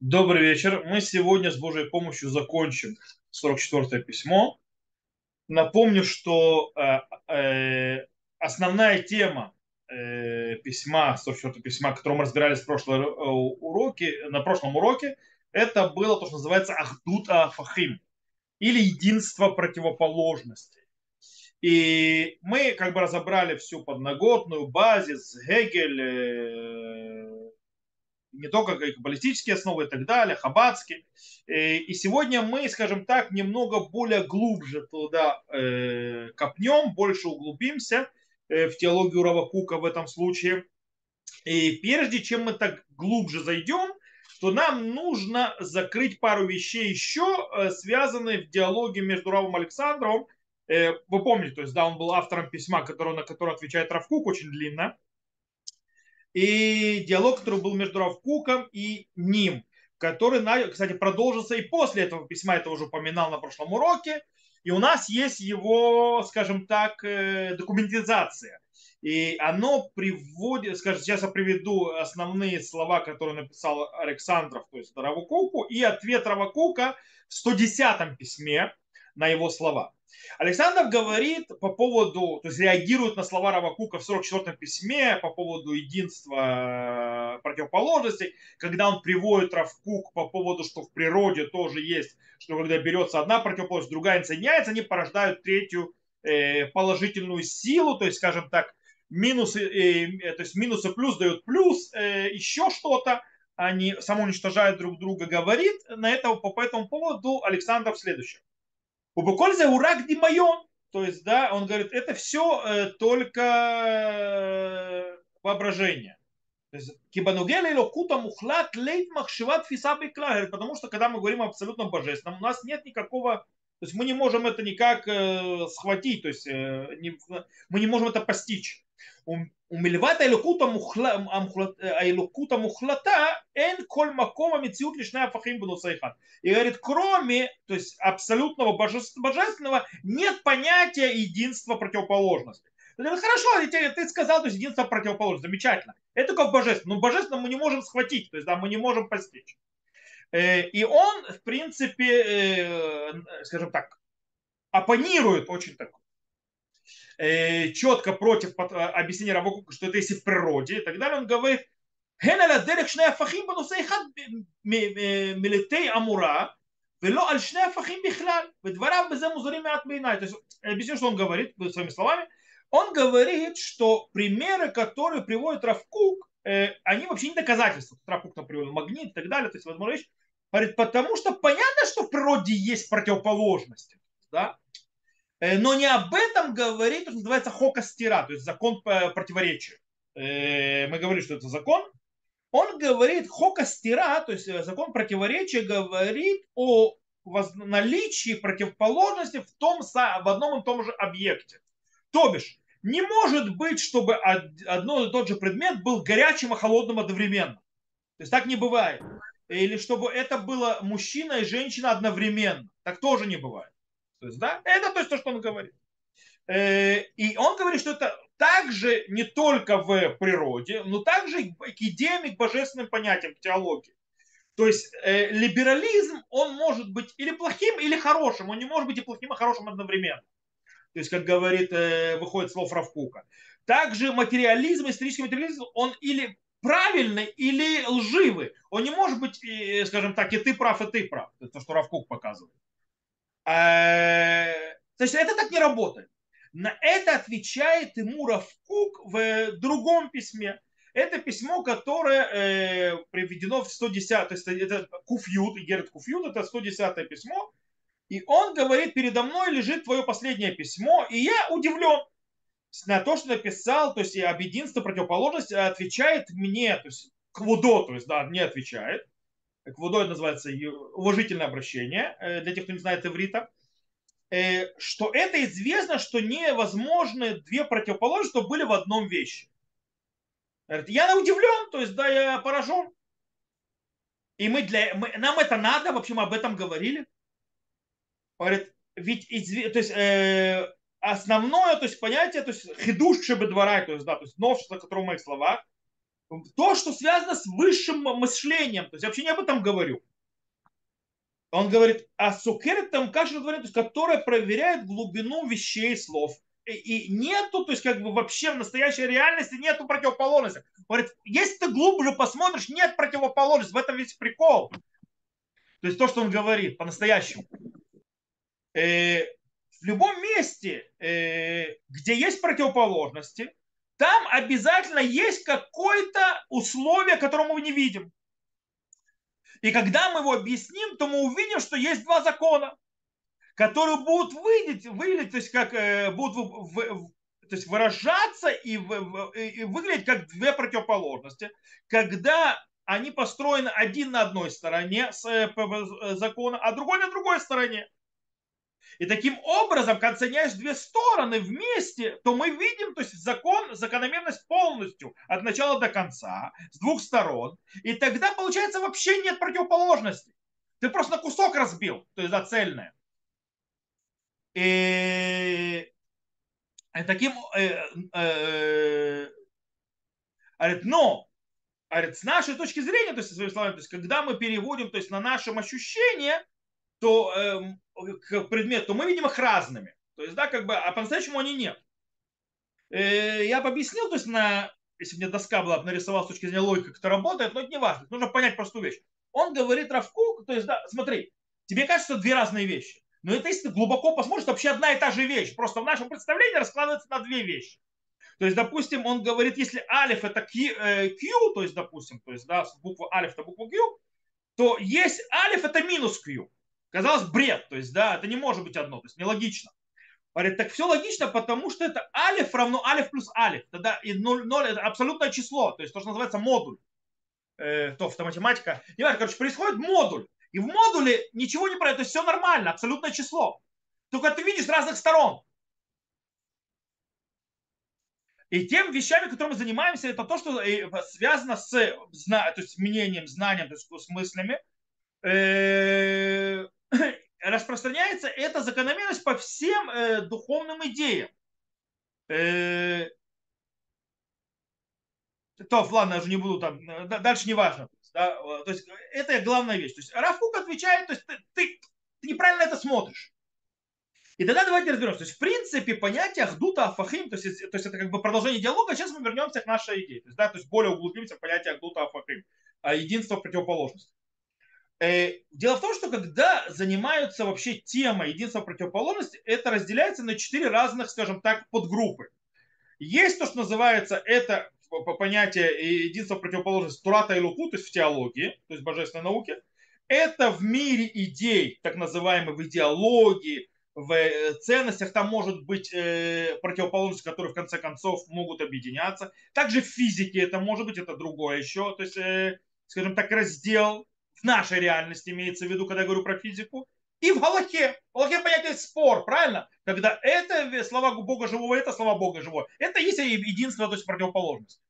Добрый вечер. Мы сегодня с Божьей помощью закончим 44-е письмо. Напомню, что э, э, основная тема э, письма, 44-го письма, которое мы разбирались в прошлом э, уроке, на прошлом уроке, это было то, что называется Ахдут Афахим, или единство противоположностей. И мы как бы разобрали всю подноготную, базис, Гегель, э, не только баллистические основы и так далее, хабатские. Э, и сегодня мы, скажем так, немного более глубже туда э, копнем, больше углубимся э, в теологию Равакука в этом случае. И прежде чем мы так глубже зайдем, то нам нужно закрыть пару вещей еще, связанные в диалоге между Равом Александровым. Вы помните, то есть, да, он был автором письма, которое, на которое отвечает Равкук очень длинно и диалог, который был между Равкуком и ним, который, кстати, продолжился и после этого письма, это уже упоминал на прошлом уроке, и у нас есть его, скажем так, э, документизация. И оно приводит, скажем, сейчас я приведу основные слова, которые написал Александров, то есть Равакуку, и ответ Равакука в 110 письме на его слова. Александр говорит по поводу, то есть реагирует на слова Равакука в 44-м письме по поводу единства э, противоположностей, когда он приводит Равкук по поводу, что в природе тоже есть, что когда берется одна противоположность, другая соединяется, они порождают третью э, положительную силу, то есть, скажем так, минусы, э, то есть минусы плюс дают плюс, еще что-то, они самоуничтожают друг друга, говорит на это, по этому поводу Александр следующее. Убыкольза урак димайон. То есть, да, он говорит, это все э, только э, воображение. Кибанугели локута мухлат лейт махшиват фиса Потому что, когда мы говорим о абсолютном божественном, у нас нет никакого то есть мы не можем это никак э, схватить, то есть мы не можем это постичь. ומלבד האלוקות, המוחל... האלוקות המוחלטה, אין כל מקום המציאות לשני הפכים בנושא אחד. И говорит, кроме то есть, абсолютного божественного, нет понятия единства противоположности. Говорит, Хорошо, ты, ты сказал, то есть единство противоположности, замечательно. Это как божественно. Но божественно мы не можем схватить, то есть да, мы не можем постичь. Э, и он, в принципе, э, скажем так, оппонирует очень так э, четко против объяснения Рабокука, что это если в природе и так далее, он говорит, הן על הדרך שני הפכים בנושא אחד מלטי אמורה ולא על שני הפכים בכלל ודבריו בזה музарим מעט בעיניי. То есть, объясню, что он говорит своими словами. Он говорит, что примеры, которые приводит Равкук, они вообще не доказательства. Равкук там приводит магнит и так далее. То есть, возможно, говорит, потому что понятно, что в природе есть противоположности. Да? Э, но не об этом говорит, что называется хокастира, то есть закон противоречия. Э, мы говорили, что это закон. Он говорит хокастира, то есть э, закон противоречия говорит о наличии противоположности в, том, в одном и том же объекте. То бишь, не может быть, чтобы одно и тот же предмет был горячим и холодным одновременно. То есть так не бывает. Или чтобы это было мужчина и женщина одновременно. Так тоже не бывает. То есть, да, это то, есть то, что он говорит. Э, и он говорит, что это также не только в природе, но также и к идеям и к божественным понятиям, к теологии. То есть э, либерализм, он может быть или плохим, или хорошим. Он не может быть и плохим, и хорошим одновременно. То есть, как говорит, э, выходит слово Равкука. Также материализм, исторический материализм, он или правильный, или лживый. Он не может быть, скажем так, и ты прав, и ты прав. Это то, что Равкук показывает. Э, то есть это так не работает. На это отвечает ему Равкук в другом письме. Это письмо, которое э, приведено в 110, то есть это Куфьют, Герд Куфьют, это 110 письмо. И он говорит, передо мной лежит твое последнее письмо, и я удивлен на то, что написал, то есть об единстве противоположности отвечает мне, то есть Квудо, то есть да, мне отвечает. Квудо это называется уважительное обращение, э, для тех, кто не знает иврита, э, что это известно, что невозможны две противоположности, что были в одном вещи. Я удивлен, то есть да, я поражен. И мы для, мы, нам это надо, вообще мы об этом говорили. Говорит, ведь то есть, э, основное то есть, понятие, то есть хидуш шебедварай, то есть, да, то есть новшество, которое в моих словах, то, что связано с высшим мышлением. То есть я вообще не об этом говорю. Он говорит о сукерэтом кашель, то есть, которая проверяет глубину вещей слов. И, и нету, то есть как бы вообще в настоящей реальности нету противоположности. Говорит, если ты глубже посмотришь, нет противоположности. В этом весь прикол. То есть то, что он говорит по-настоящему. Э, в любом месте, э, где есть противоположности, там обязательно есть какое-то условие, которое мы не видим. И когда мы его объясним, то мы увидим, что есть два закона, которые будут выглядеть, выглядеть то есть как э, будут в, в, то есть выражаться и, в, и выглядеть как две противоположности, когда они построены один на одной стороне э, закона, а другой на другой стороне. И таким образом, когда соединяешь две стороны вместе, то мы видим то есть закон, закономерность полностью от начала до конца, с двух сторон. И тогда, получается, вообще нет противоположности. Ты просто на кусок разбил, то есть за цельное. И таким... Э, э, говорит, но с нашей точки зрения, то есть, своими словами, то есть, когда мы переводим то есть, на нашем ощущения, то эм, к предмету, то мы видим их разными. То есть, да, как бы, а по-настоящему они нет. Э, я бы объяснил, то есть, на, если мне доска была, нарисовал с точки зрения логики, как это работает, но это не важно. Нужно понять простую вещь. Он говорит Равку, то есть, да, смотри, тебе кажется две разные вещи. Но это если ты глубоко посмотришь, это вообще одна и та же вещь. Просто в нашем представлении раскладывается на две вещи. То есть, допустим, он говорит, если алиф это Q, э, Q то есть, допустим, то есть, да, буква алиф это буква Q, то есть алиф это минус Q. Казалось, бред. То есть, да, это не может быть одно. То есть, нелогично. Говорит, так все логично, потому что это алиф равно алиф плюс алиф. Тогда и 0, 0 это абсолютное число. То есть, то, что называется модуль. Э, то, математика. Не важно, короче, происходит модуль. И в модуле ничего не происходит. То есть, все нормально, абсолютное число. Только ты видишь с разных сторон. И тем вещами, которыми мы занимаемся, это то, что э, связано с то есть, мнением, знанием, то есть с мыслями, э, распространяется эта закономерность по всем э, духовным идеям. Э, то, ладно, я уже не буду там, э, дальше не важно. Да, то есть это главная вещь. То есть Рафук отвечает, то есть ты, ты, ты неправильно это смотришь. И тогда давайте разберемся. То есть, в принципе, понятие Ахдута Афахим, то есть, то есть это как бы продолжение диалога, сейчас мы вернемся к нашей идее. То есть, да, то есть более углубимся в понятие Ахдута Афахим, а единство противоположности. Э, дело в том, что когда занимаются вообще темой единства противоположности, это разделяется на четыре разных, скажем так, подгруппы. Есть то, что называется это по понятию единства противоположности Турата и Луку, то есть в теологии, то есть в божественной науке. Это в мире идей, так называемой в идеологии, в э, ценностях, там может быть э, противоположность, которые в конце концов могут объединяться. Также в физике это может быть, это другое еще, то есть, скажем так, раздел в нашей реальности имеется в виду, когда я говорю про физику, и в Галахе. В Галахе понятие спор, правильно? Когда это слова Бога живого, это слова Бога живого. Это есть единство, то есть противоположность.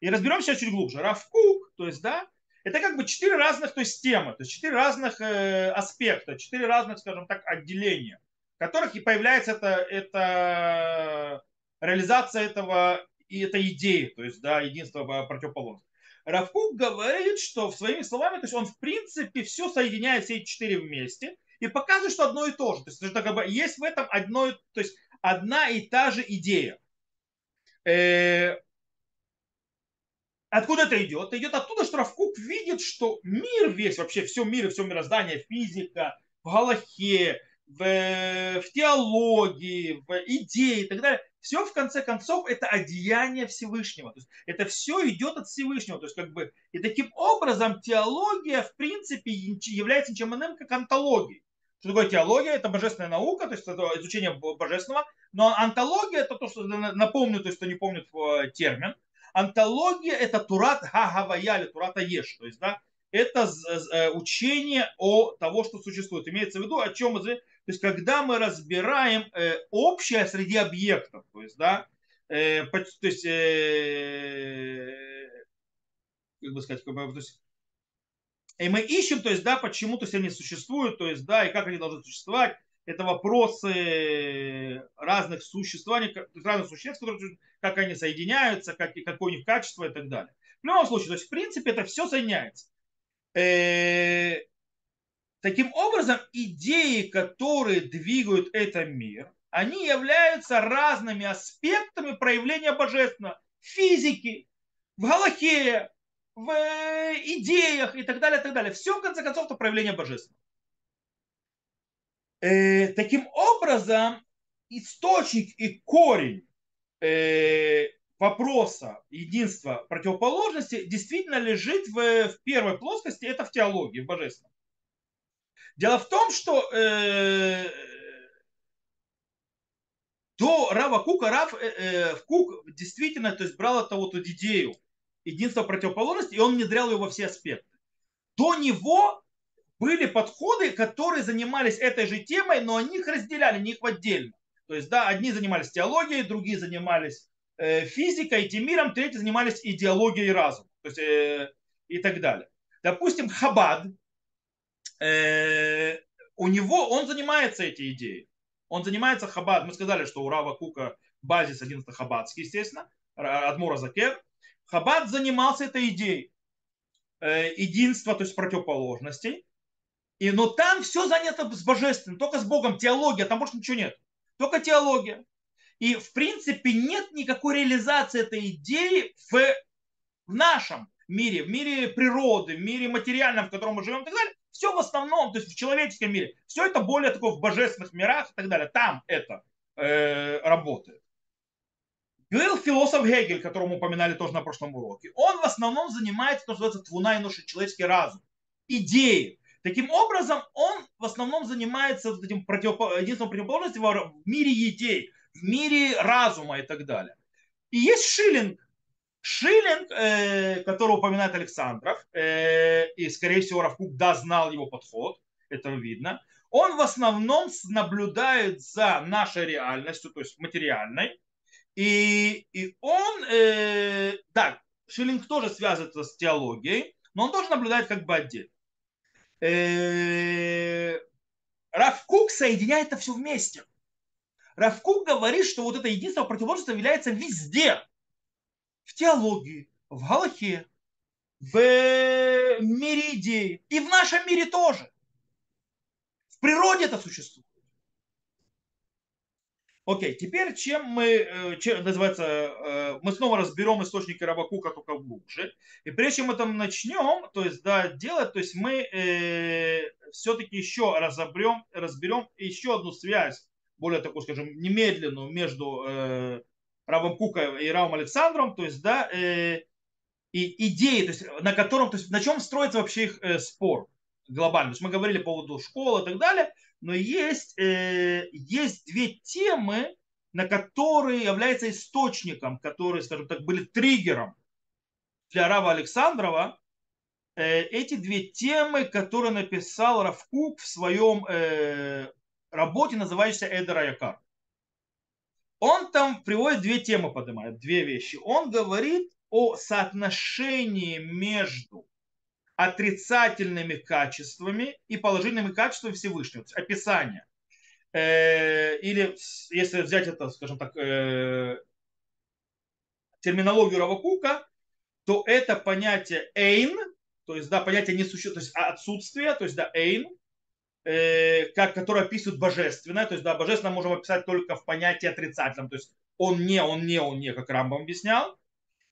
И разберемся чуть глубже. Равкук, то есть, да, это как бы четыре разных то есть, темы, то есть четыре разных э, аспекта, четыре разных, скажем так, отделения, в которых и появляется это, это реализация этого и этой идеи, то есть, да, единство противоположности. Равкук говорит, что своими словами, то есть он в принципе все соединяет все эти четыре вместе и показывает, что одно и то же. То есть, это как бы есть в этом одно, то есть одна и та же идея. Э, откуда это идет? Это идет оттуда, что Равкук видит, что мир весь, вообще все мир и все мироздание, физика, в Галахе, в, в теологии, в идее и так далее, все в конце концов это одеяние Всевышнего. То есть это все идет от Всевышнего. То есть как бы, и таким образом теология в принципе является ничем иным, как антологией. Что такое теология? Это божественная наука, то есть это изучение божественного. Но антология это то, что напомню, то есть кто не помнит э, термин. Антология это турат ха-гавая или турата еш. То есть, да, это э, учение о того, что существует. Имеется в виду, о чем то есть, когда мы разбираем э, общее среди объектов, то есть, да, э, то есть, э, как бы сказать, как бы, то есть, и мы ищем, то есть, да, почему то есть они существуют, то есть, да, и как они должны существовать. Это вопросы разных существований, разных существ, которые, как они соединяются, как, какое у них качество и так далее. В любом случае, то есть, в принципе, это все соединяется. Таким образом, идеи, которые двигают этот мир, они являются разными аспектами проявления божественного. Физики, в Галахе, в э, идеях и так далее, и так далее. Все, в конце концов, это проявление божественного. Э, таким образом, источник и корень э, вопроса единства противоположности действительно лежит в, в первой плоскости, это в теологии, в божественном. Дело в том, что э, до Рава Кука Рав э, э, Кук действительно то есть, брал эту вот идею единства противоположности, и он внедрял ее во все аспекты. До него были подходы, которые занимались этой же темой, но они их разделяли, не их отдельно. То есть, да, одни занимались теологией, другие занимались э, физикой, этим миром, третьи занимались идеологией и разумом. То есть, э, и так далее. Допустим, Хабад, э, у него, он занимается этой идеей. Он занимается Хабад. Мы сказали, что у Рава Кука базис 11 Хабадский, естественно, Адмура Закер. Хабад занимался этой идеей э, единства, то есть противоположностей. И, но там все занято с божественным, только с Богом, теология, там больше ничего нет. Только теология. И в принципе нет никакой реализации этой идеи в, в нашем мире, в мире природы, в мире материальном, в котором мы живем и так далее. Все в основном, то есть в человеческом мире. Все это более такое в божественных мирах и так далее. Там это э, работает. Говорил философ Гегель, которого мы упоминали тоже на прошлом уроке. Он в основном занимается, то, что называется, твуна и ноши, человеческий разум. Идеи. Таким образом, он в основном занимается вот этим противопо... единственным противоположностью в мире идей, в мире разума и так далее. И есть Шиллинг. Шиллинг, э, которого упоминает Александров, э, и, скорее всего, Равкук да знал его подход, это видно, он в основном наблюдает за нашей реальностью, то есть материальной, и, и он, э, да, Шиллинг тоже связывается с теологией, но он тоже наблюдает как бы отдельно. Э, Равкук соединяет это все вместе. Равкук говорит, что вот это единство противоположности является везде. В теологии, в Галахе, в мире идей и в нашем мире тоже. В природе это существует. Окей, теперь чем мы, э, чем, называется, э, мы снова разберем источники Рабакука только глубже. И прежде чем мы там начнем, то есть, да, делать, то есть мы э, все-таки еще разобрем, разберем еще одну связь, более такую, скажем, немедленную между э, Равом Кука и Равом Александром, то есть, да, э, и идеи, то есть, на котором, то есть, на чем строится вообще их э, спор глобально. То есть мы говорили по поводу школы и так далее, но есть, э, есть две темы, на которые являются источником, которые, скажем так, были триггером для Рава Александрова. Э, эти две темы, которые написал Равкук в своем э, работе, называющейся Эдера Якар. Он там приводит две темы, поднимает, две вещи. Он говорит о соотношении между отрицательными качествами и положительными качествами Всевышнего. То есть описание. Э, или если взять это, скажем так, э, терминологию Равакука, то это понятие эйн, то есть да, понятие несуществия, то есть отсутствие, то есть да, эйн, э, как, которое описывает божественное, то есть да, божественное можем описать только в понятии отрицательном, то есть он не, он не, он не, как Рамбам объяснял.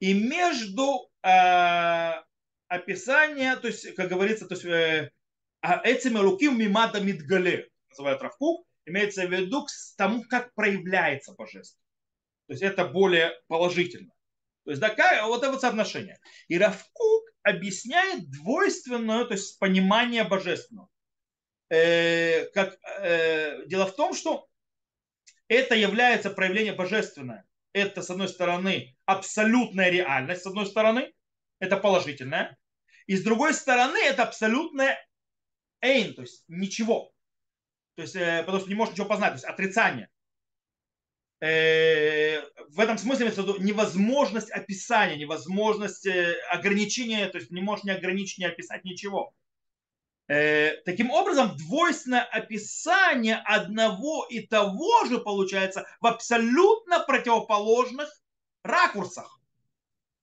И между описание, то есть, как говорится, то есть, э, а этими руки мимада мидгале, называют Равкук, имеется в виду к тому, как проявляется божество. То есть это более положительно. То есть, да, как, вот это вот соотношение. И Равкук объясняет двойственное, то есть понимание божественного. Э, как, э, дело в том, что это является проявление божественное. Это, с одной стороны, абсолютная реальность, с одной стороны, это положительное. И с другой стороны, это абсолютное эйн, то есть ничего. То есть, э, потому что не можешь ничего познать, то есть отрицание. Э, в этом смысле невозможность описания, невозможность э, ограничения, то есть не можешь ни ограничить, ни описать ничего. Таким образом, двойственное описание одного и того же получается в абсолютно противоположных ракурсах.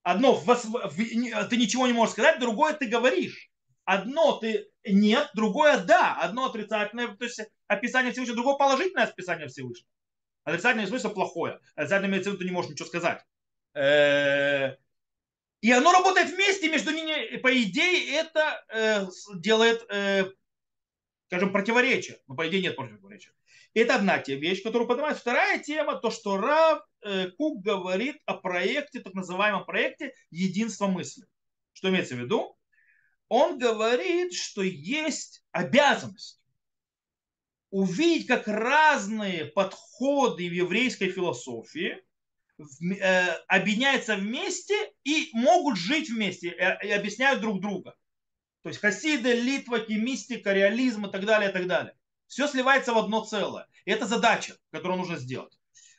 Одно вос, в, ты ничего не можешь сказать, другое ты говоришь. Одно ты нет, другое да. Одно отрицательное, то есть описание Всевышнего, другое положительное описание Всевышнего. Отрицательное смысл плохое. Отрицательное имеется в виду, ты не можешь ничего сказать. Э, и оно работает вместе между ними. По идее, это э, делает, э, скажем, противоречие. Но по идее нет противоречия. Это одна вещь, которую поднимает. Вторая тема, то, что Рав Кук говорит о проекте, так называемом проекте единства мысли. Что имеется в виду? Он говорит, что есть обязанность увидеть, как разные подходы в еврейской философии э, объединяются вместе и могут жить вместе, э, и объясняют друг друга. То есть хасиды, литваки, мистика, реализм и так далее, и так далее. Все сливается в одно целое. И это задача, которую нужно сделать.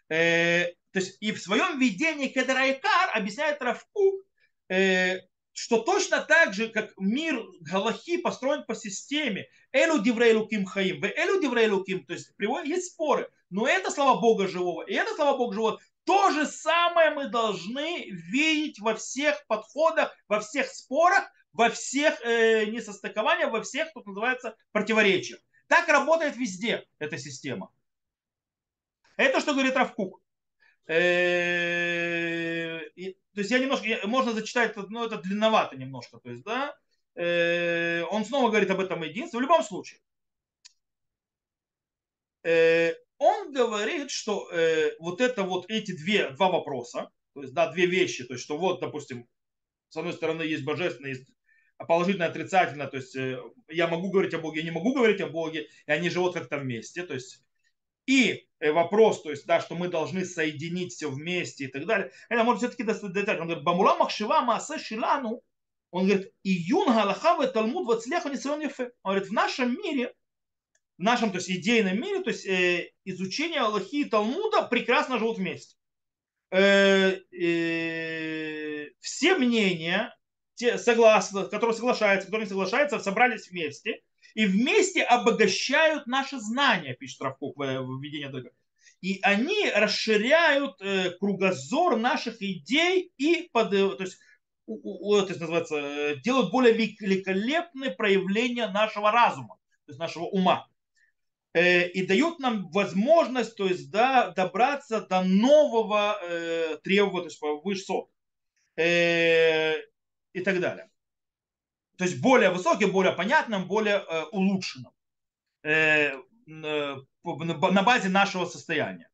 Э, то есть и в своем видении Кедрайкар объясняет Равку, что точно так же, как мир Галахи построен по системе Элю Диврейлу Ким Хаим, в Элю Диврейлу Ким, то есть есть споры, но это слова Бога живого, и это слова Бога живого, то же самое мы должны видеть во всех подходах, во всех спорах, во всех э, несостыкованиях, во всех, что называется, противоречиях. Так работает везде эта система. Это что говорит Равкук. Э, то есть я немножко, можно зачитать, но это длинновато немножко, то есть, да, э, он снова говорит об этом единстве, в любом случае. Э, он говорит, что вот это вот эти две, два вопроса, то есть, да, две вещи, то есть, что вот, допустим, с одной стороны есть божественное, есть положительное, отрицательное, то есть я могу говорить о Боге, я не могу говорить о Боге, и они живут как-то вместе, то есть и э, вопрос, то есть, да, что мы должны соединить все вместе и так далее, это может все-таки детально. Он говорит, Бамула Махшива Маасе Шилану, он говорит, и юн галахава талмуд вацлеха ефе. Он говорит, в нашем мире, в нашем, то есть, идейном мире, то есть, э, изучение Аллахи и Талмуда прекрасно живут вместе. Э, э, все мнения, те, согласны, которые соглашаются, которые не соглашаются, собрались вместе – и вместе обогащают наши знания, пишет Равкук в введении Дага. И они расширяют э, кругозор наших идей и под, э, то есть, то есть называется, э, делают более великолепные проявления нашего разума, то есть нашего ума. И дают нам возможность, то есть, да, добраться до нового э, требования, то есть высот э, и так далее. То есть более высоким, более понятным, более э, улучшенным э, э, на базе нашего состояния.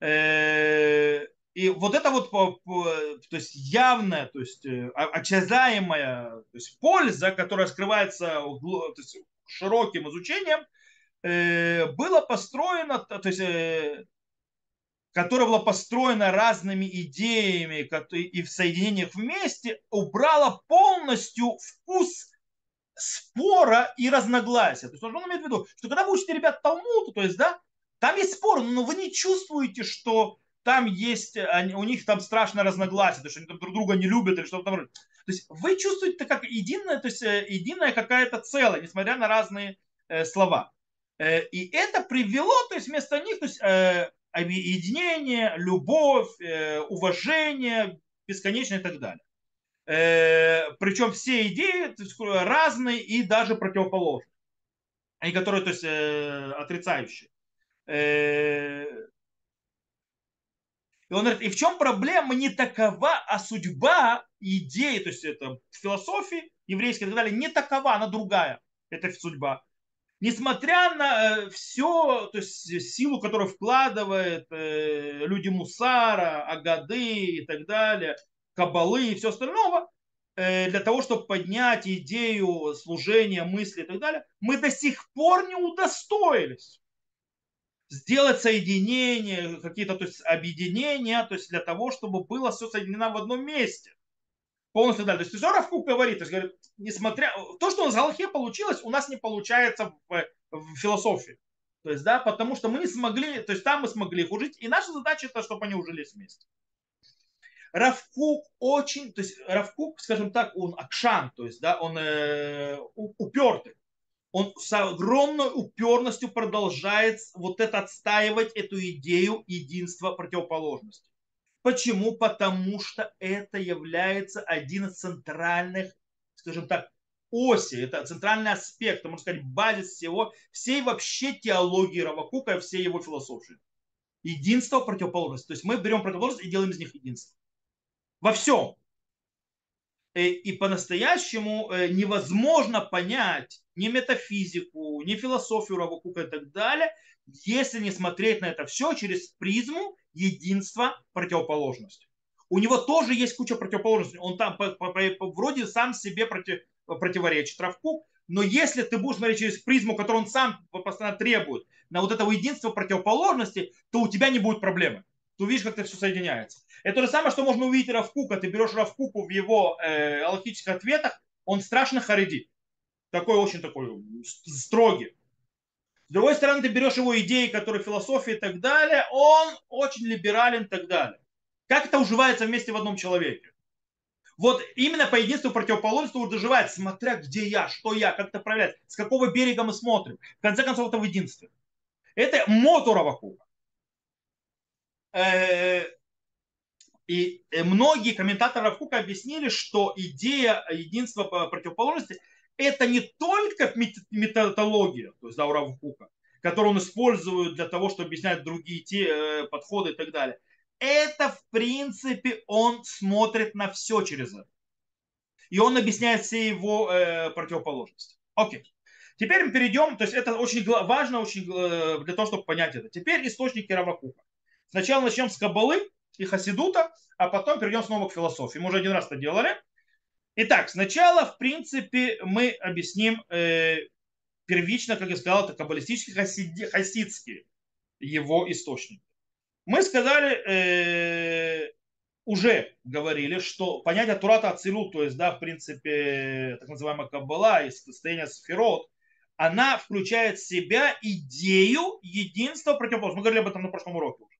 Э, и вот это вот то есть явная, то есть э, очезаемая то есть польза, которая скрывается то есть, широким изучением, э, было построено, то есть которая была построена разными идеями и в соединениях вместе, убрала полностью вкус спора и разногласия. То есть он имеет в виду, что когда вы учите ребят Талмуд, то есть, да, там есть спор, но вы не чувствуете, что там есть, у них там страшное разногласие, то есть они там друг друга не любят или что-то там. То есть вы чувствуете как единое, то есть э, единая какая-то целая, несмотря на разные э, слова. Э, и это привело, то есть вместо них, то есть объединение, любовь, э, уважение, бесконечно и так далее. Э, Причем все идеи разные и даже противоположные. И которые, то есть, э, отрицающие. И он говорит, и в чем проблема не такова, а судьба идеи, то есть это философии еврейской и так далее, не такова, она другая. Это судьба несмотря на э, все, то есть силу, которую вкладывают э, люди Мусара, Агады и так далее, Кабалы и все остальное, э, для того, чтобы поднять идею служения, мысли и так далее, мы до сих пор не удостоились сделать соединение, какие-то то есть, объединения, то есть для того, чтобы было все соединено в одном месте полностью дали. То есть Зоров говорит, то есть, говорит, несмотря то, что у нас в Галахе получилось, у нас не получается в, в философии. То есть, да, потому что мы не смогли, то есть там мы смогли их ужить, и наша задача это, чтобы они ужились вместе. Равкук очень, то есть Равкук, скажем так, он акшан, то есть, да, он э, упертый. Он с огромной уперностью продолжает вот это отстаивать эту идею единства противоположности. Почему? Потому что это является один из центральных, скажем так, оси, это центральный аспект, можно сказать, базис всего, всей вообще теологии Равакука и всей его философии. Единство, противоположность. То есть мы берем противоположность и делаем из них единство. Во всем. Э, и по-настоящему э, невозможно понять ни метафизику, ни философию Равакука и так далее, если не смотреть на это все через призму единства противоположности. У него тоже есть куча противоположностей. Он там вроде сам себе против, противоречит Равкук, но если ты будешь смотреть через призму, которую он сам постоянно требует, на вот этого единства противоположности, то у тебя не будет проблемы. Ты увидишь, как это все соединяется. Это то же самое, что можно увидеть Равкука. Ты берешь Равкуку в его э, аллахических ответах, он страшно харидит. Такой очень такой строгий. С другой стороны, ты берешь его идеи, которые философии и так далее, он очень либерален и так далее. Как это уживается вместе в одном человеке? Вот именно по единству противоположности доживает, смотря где я, что я, как это проявляется, с какого берега мы смотрим. В конце концов, это в единстве. Это мотор Авакука. Э, и многие комментаторы Авкука объяснили, что идея единства противоположности это не только методология, то есть да, у Равкука, которую он использует для того, чтобы объяснять другие те, э, подходы и так далее. Это, в принципе, он смотрит на все через это. И он объясняет все его э, противоположности. Окей. Теперь мы перейдем, то есть это очень важно очень, э, для того, чтобы понять это. Теперь источники Равакука. Сначала начнем с Кабалы и Хасидута, а потом перейдем снова к философии. Мы уже один раз это делали. Итак, сначала, в принципе, мы объясним э, первично, как я сказал, это каббалистические хасиди, хасидские его источники. Мы сказали, э, уже говорили, что понятие Турата Ацилут, то есть, да, в принципе, так называемая Каббала и состояние сферот, она включает в себя идею единства противоположности. Мы говорили об этом на прошлом уроке уже.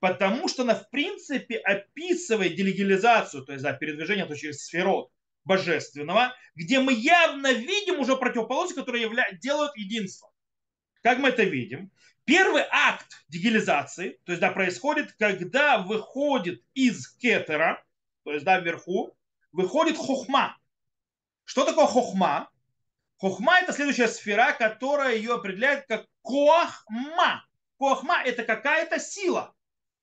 Потому что она, в принципе, описывает делегилизацию, то есть да, передвижение через сферот божественного, где мы явно видим уже противоположность, которые явля... делают единство. Как мы это видим? Первый акт дегилизации, то есть да, происходит, когда выходит из кетера, то есть да, вверху, выходит хохма. Что такое хохма? Хохма это следующая сфера, которая ее определяет как коахма. Коахма это какая-то сила.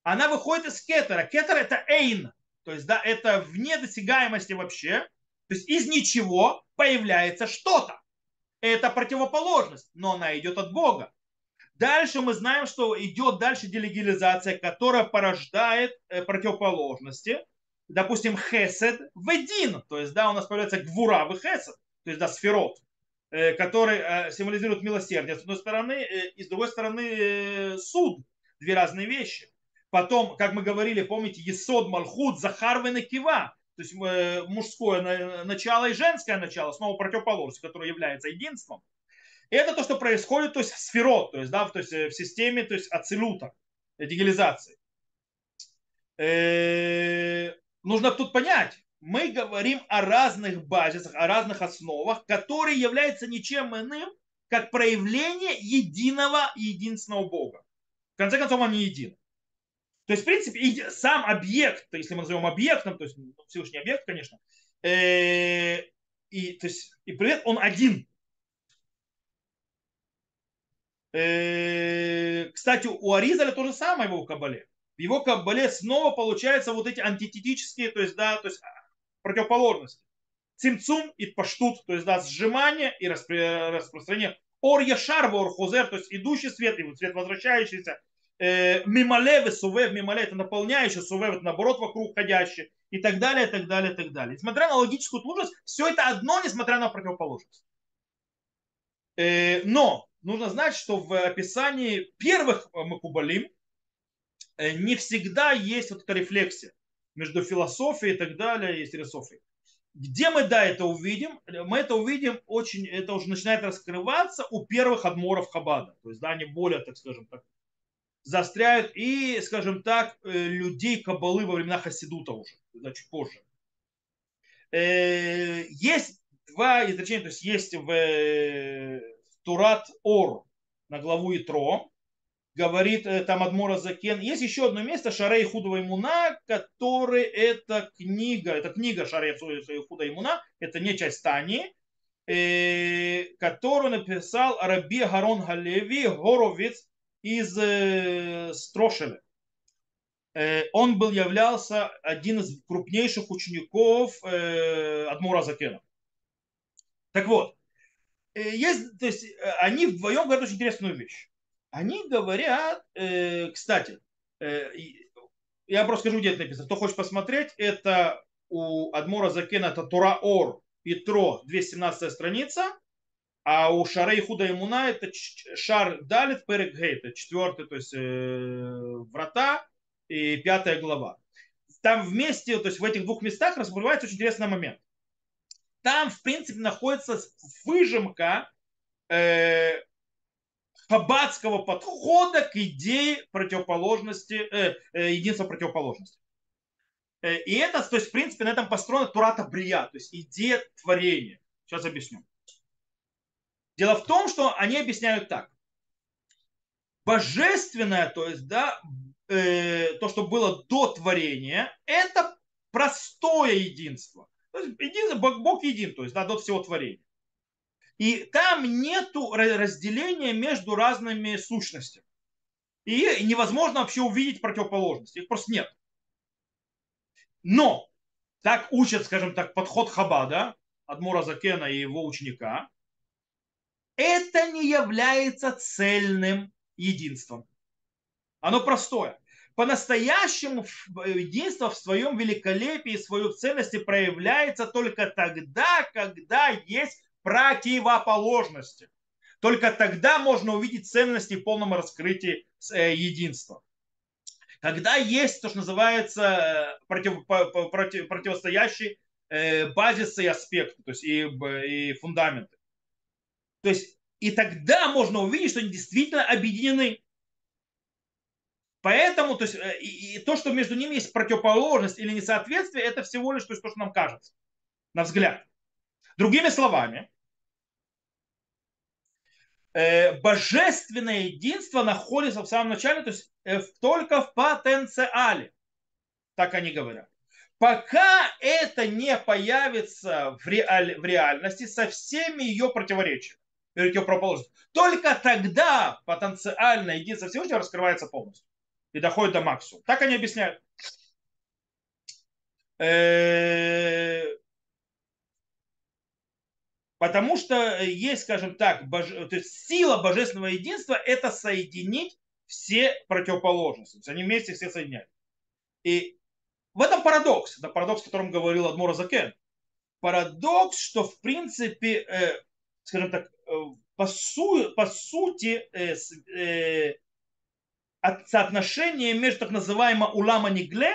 Она выходит из кетера. Кетер это эйн. То есть, да, это вне досягаемости вообще. То есть из ничего появляется что-то. Это противоположность, но она идет от Бога. Дальше мы знаем, что идет дальше делегилизация, которая порождает э, противоположности. Допустим, хесед в един. То есть, да, у нас появляется гвура в хесед. То есть, да, сферот э, который э, символизирует милосердие с одной стороны, и с другой стороны суд. Две разные вещи. Потом, как мы говорили, помните, Есод Малхут, Захар Венекива, то есть э, мужское начало и женское начало, снова противоположность, которое является единством. И это то, что происходит, то есть в сферот, то есть, да, то есть э, в системе, то есть ацелюта, дегилизации. Э, нужно тут понять, мы говорим о разных базисах, о разных основах, которые являются ничем иным, как проявление единого и единственного Бога. В конце концов, он не един. То есть, в принципе, сам объект, если мы назовем объектом, то есть ну, Всевышний объект, конечно, э, и, то есть, и при этом он один. Э, кстати, у Аризаля то же самое его в Кабале. В его Кабале снова получаются вот эти антитетические, то есть, да, то есть противоположности. Цимцум и паштут, то есть, да, сжимание и распространение. Ор яшар, ор хузер, то есть идущий свет и свет возвращающийся, мимале, сувев, мимале это наполняющий, сувев это наоборот вокруг ходящий и так далее, так далее, так далее. Несмотря на логическую сложность, все это одно, несмотря на противоположность. Э, но нужно знать, что в описании первых Макубалим э, не всегда есть вот эта рефлексия между философией и так далее и философией. Где мы, да, это увидим? Мы это увидим очень, это уже начинает раскрываться у первых адморов Хабада. То есть, да, они более, так скажем так, заостряют и, скажем так, э, людей Кабалы во времена Хасидута уже, чуть позже. Э, есть два изречения, то есть есть в, в Турат Ор на главу Итро, говорит э, там Адмора Закен. Есть еще одно место, Шарей Худова Имуна, который это книга, это книга Шарей Худа Имуна, это не часть Тани, э, которую написал Раби Гарон Галеви, Горовец из э, Строшеля. Он был, являлся один из крупнейших учеников Адмура Закена. Так вот, есть, то есть, они вдвоем говорят очень интересную вещь они говорят, э, кстати, э, я просто скажу, где это написано. Кто хочет посмотреть, это у Адмора Закена, это Тура Ор, Петро, 217 страница, а у Шарей Худа Имуна это Шар Далит Перек это четвертый, то есть э, врата и пятая глава. Там вместе, то есть в этих двух местах разбывается очень интересный момент. Там, в принципе, находится выжимка э, хаббатского подхода к идее противоположности, э, э, единства противоположности. Э, и это, то есть, в принципе, на этом построена Турата Брия, то есть идея творения. Сейчас объясню. Дело в том, что они объясняют так. Божественное, то есть, да, э, то, что было до творения, это простое единство. То есть, единство, Бог един, то есть, да, до всего творения. И там нету разделения между разными сущностями. И невозможно вообще увидеть противоположности. Их просто нет. Но, так учат, скажем так, подход Хабада, Адмура Закена и его ученика, это не является цельным единством. Оно простое. По-настоящему единство в своем великолепии, в своей ценности проявляется только тогда, когда есть противоположности. Только тогда можно увидеть ценности в полном раскрытии э, единства. Когда есть то, что называется э, против, против, противостоящие э, базисы и аспекты, то есть и, и фундаменты. То есть и тогда можно увидеть, что они действительно объединены. Поэтому то, есть, и, и то, что между ними есть противоположность или несоответствие, это всего лишь то, что нам кажется, на взгляд. Другими словами, э, божественное единство находится в самом начале, то есть э, только в потенциале. Так они говорят. Пока это не появится в, реаль, в реальности со всеми ее противоречиями, противоположностями, только тогда потенциальное единство Всевышнего раскрывается полностью и доходит до максимума. Так они объясняют. Э, Потому что есть, скажем так, боже... то есть сила божественного единства – это соединить все противоположности. То есть они вместе все соединяют. И в этом парадокс. Это парадокс, о котором говорил Адмура Закен. Парадокс, что в принципе, э, скажем так, э, по, су... по сути, э, э, от соотношения между так называемым улама Нигле,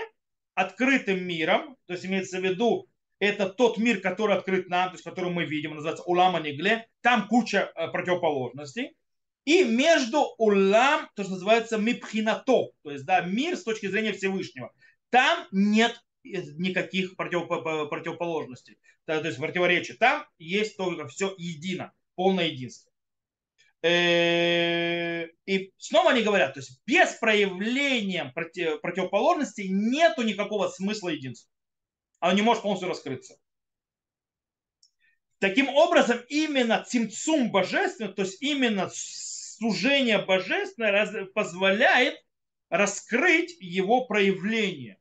открытым миром, то есть имеется в виду это тот мир, который открыт нам, то есть который мы видим, называется Улама Нигле, там куча э, противоположностей. И между Улам, то, что называется Мипхинато, то есть да, мир с точки зрения Всевышнего. Там нет никаких против, противоположностей, то есть противоречий. Там есть только все едино, полное единство. Э, и снова они говорят, то есть без проявления противоположностей нету никакого смысла единства оно не может полностью раскрыться. Таким образом, именно цимцум божественный, то есть именно служение божественное позволяет раскрыть его проявление.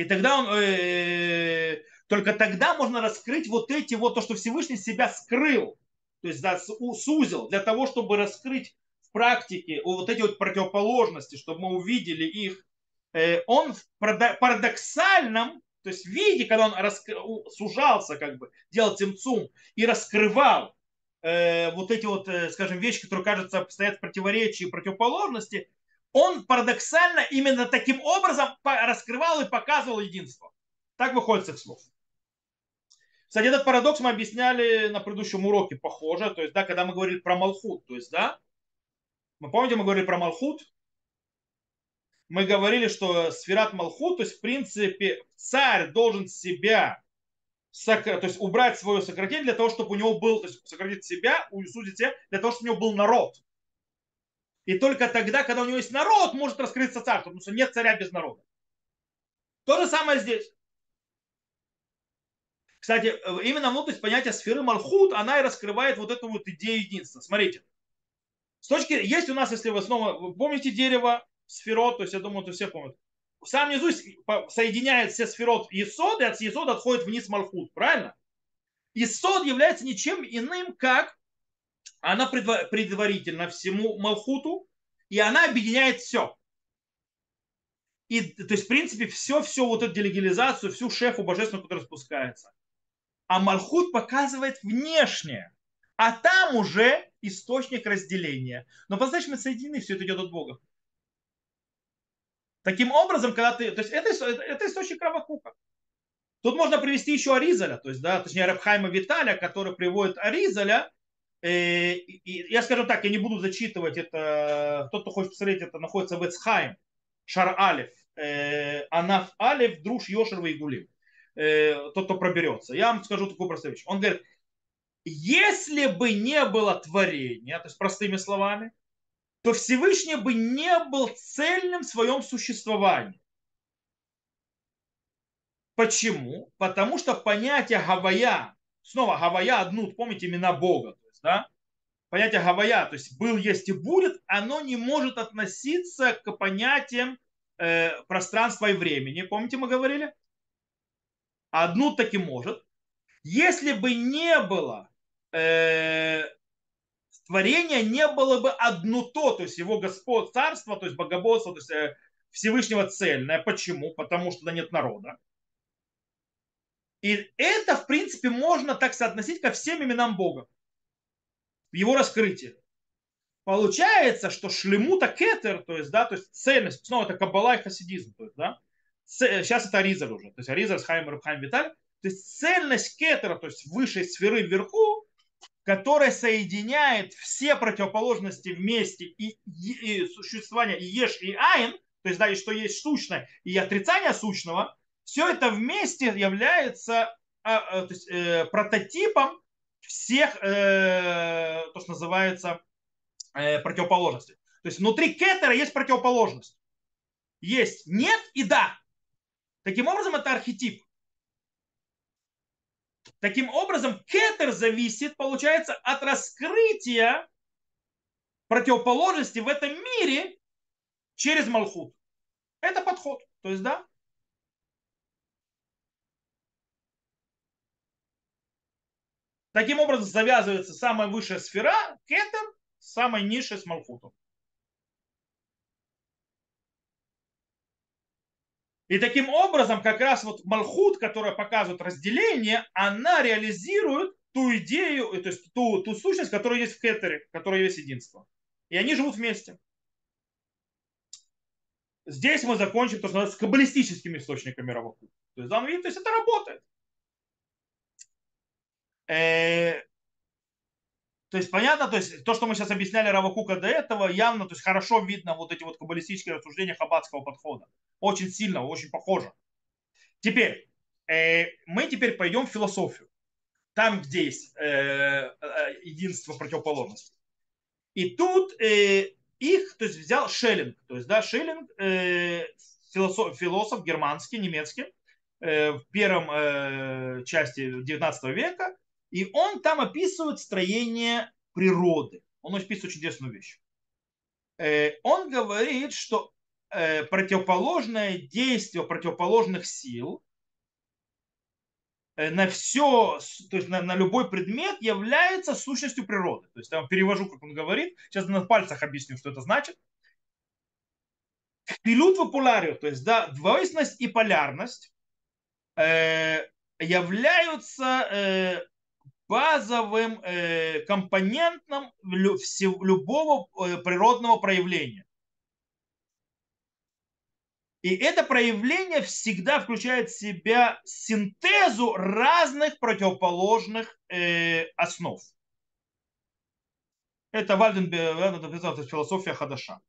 И тогда он, э, только тогда можно раскрыть вот эти вот, то, что Всевышний себя скрыл, то есть да, сузил, для того, чтобы раскрыть в практике вот эти вот противоположности, чтобы мы увидели их, э, он в парадоксальном то есть в виде, когда он раскр... сужался, как бы, делал темцум и раскрывал э, вот эти вот, э, скажем, вещи, которые, кажется, стоят в противоречии и противоположности, он парадоксально именно таким образом раскрывал и показывал единство. Так выходит с их слов. Кстати, этот парадокс мы объясняли на предыдущем уроке, похоже. То есть, да, когда мы говорили про Малхут, то есть, да, мы помните, мы говорили про Малхут, мы говорили, что сферат Малхут, то есть в принципе царь должен себя то есть убрать свое сократение для того, чтобы у него был, то есть сократить себя, усудить себя, для того, чтобы у него был народ. И только тогда, когда у него есть народ, может раскрыться царство, потому что нет царя без народа. То же самое здесь. Кстати, именно внутренность понятия сферы Малхут, она и раскрывает вот эту вот идею единства. Смотрите. С точки, есть у нас, если вы снова, вы помните дерево, сферот, то есть я думаю, это все помнят. В самом низу соединяет все сферот Есод, и от Есода отходит вниз Малхут, правильно? Исод является ничем иным, как она предварительно всему Малхуту, и она объединяет все. И, то есть, в принципе, все, все вот эту делегализацию, всю шефу божественную, которая спускается. А Малхут показывает внешнее. А там уже источник разделения. Но по-настоящему соединены, все это идет от Бога. Таким образом, когда ты... То есть это, это источник Равакука. Тут можно привести еще Аризаля, то есть, да, точнее, Рабхайма Виталя, который приводит Аризаля. Э, я скажу так, я не буду зачитывать это. Тот, кто хочет посмотреть, это находится в Эцхайм, Шар Алиф, э, Анаф Алиф, Друж Йошер Вайгулим. Э, тот, кто проберется. Я вам скажу такую простую вещь. Он говорит, если бы не было творения, то есть простыми словами, то Всевышний бы не был цельным в своем существовании. Почему? Потому что понятие Гавая, снова Гавая одну, помните имена Бога, да? понятие Гавая, то есть был, есть и будет, оно не может относиться к понятиям э, пространства и времени. Помните, мы говорили? Одну таки может. Если бы не было э, творения, не было бы одно то, то есть его Господь, царство, то есть богоборство, то есть э, Всевышнего цельное. Почему? Потому что нет народа. И это, в принципе, можно так соотносить ко всем именам Бога. Его раскрытии. Получается, что шлемута кетер, то есть, да, то есть цельность, снова это каббала и хасидизм, то есть, да, сейчас это Аризаль уже, то есть Аризаль с Хайм Рабхайм Виталь, то есть цельность кетера, то есть высшей сферы вверху, которая соединяет все противоположности вместе и, и, и существование и еш, и айн, то есть, да, и что есть сущное, и отрицание сущного, все это вместе является а, а, то есть, э, прототипом всех, э, то, что называется, э, противоположностей. То есть внутри кетера есть противоположность. Есть нет и да. Таким образом, это архетип. Таким образом, кетер зависит, получается, от раскрытия противоположности в этом мире через Малхут. Это подход. То есть, да, Таким образом завязывается самая высшая сфера, кетер, самая низшая с Малхутом. И таким образом как раз вот Малхут, которая показывает разделение, она реализирует ту идею, то есть ту, ту сущность, которая есть в Кетере, которая есть единство. И они живут вместе. Здесь мы закончим то, что называется каббалистическими источниками Раваку. То есть, то есть это работает. Э, то есть понятно, то есть то, что мы сейчас объясняли Равакука до этого, явно, то есть хорошо видно вот эти вот каббалистические рассуждения хаббатского подхода. Очень сильно, очень похоже. Теперь, э, мы теперь пойдем в философию. Там, где есть э, э, единство противоположностей. И тут э, их, то есть взял Шеллинг, то есть, да, Шеллинг, э, философ, философ германский, немецкий, э, в первом э, части 19 века, и он там описывает строение природы. Он описывает очень интересную вещь. Э, он говорит, что э, противоположное действие противоположных сил э, на все, то есть на, на любой предмет является сущностью природы. То есть я вам перевожу, как он говорит. Сейчас на пальцах объясню, что это значит. Пилют в то есть да, двойственность и полярность э, являются базовым э, компонентом любого э, природного проявления. И это проявление всегда включает в себя синтезу разных противоположных э, основ. Это Вальденберг написал философия Хадаша.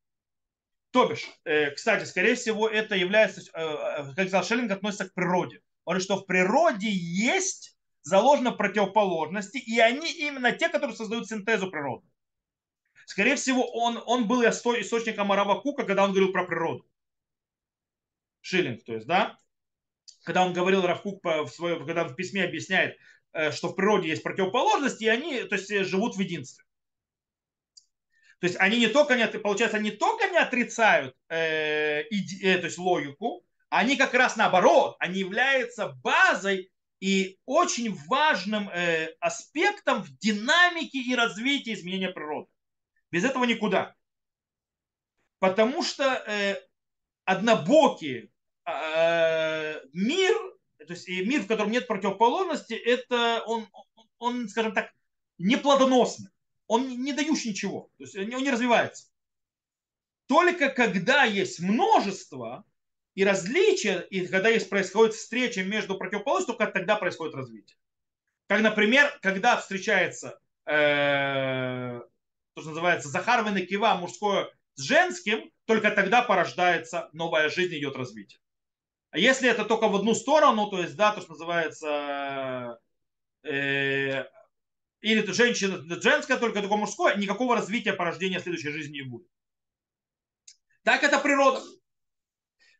То бишь, кстати, скорее всего, это является, как сказал Шеллинг, относится к природе. Он говорит, что в природе есть заложены противоположности, и они именно те, которые создают синтезу природы. Скорее всего, он, он был источником Аравакука, когда он говорил про природу. Шиллинг, то есть, да? Когда он говорил Равкук в своем, когда в письме объясняет, э, что в природе есть противоположности, и они то есть, живут в единстве. То есть они не только не, получается, они только не отрицают э, иди, э, то есть логику, они как раз наоборот, они являются базой и очень важным э, аспектом в динамике и развитии изменения природы. Без этого никуда. Потому что э, однобокий э, мир, то есть мир, в котором нет противоположности, это он, он скажем так, неплодоносный он не дающий ничего, то есть он не развивается. Только когда есть множество и различия, и когда есть, происходит встреча между противоположностью, только тогда происходит развитие. Как, например, когда встречается э, то, что называется Захарова Кива, мужское с женским, только тогда порождается новая жизнь, идет развитие. А если это только в одну сторону, то есть, да, то, что называется э, или это женщина женская, только только мужское, никакого развития порождения следующей жизни не будет. Так это природа.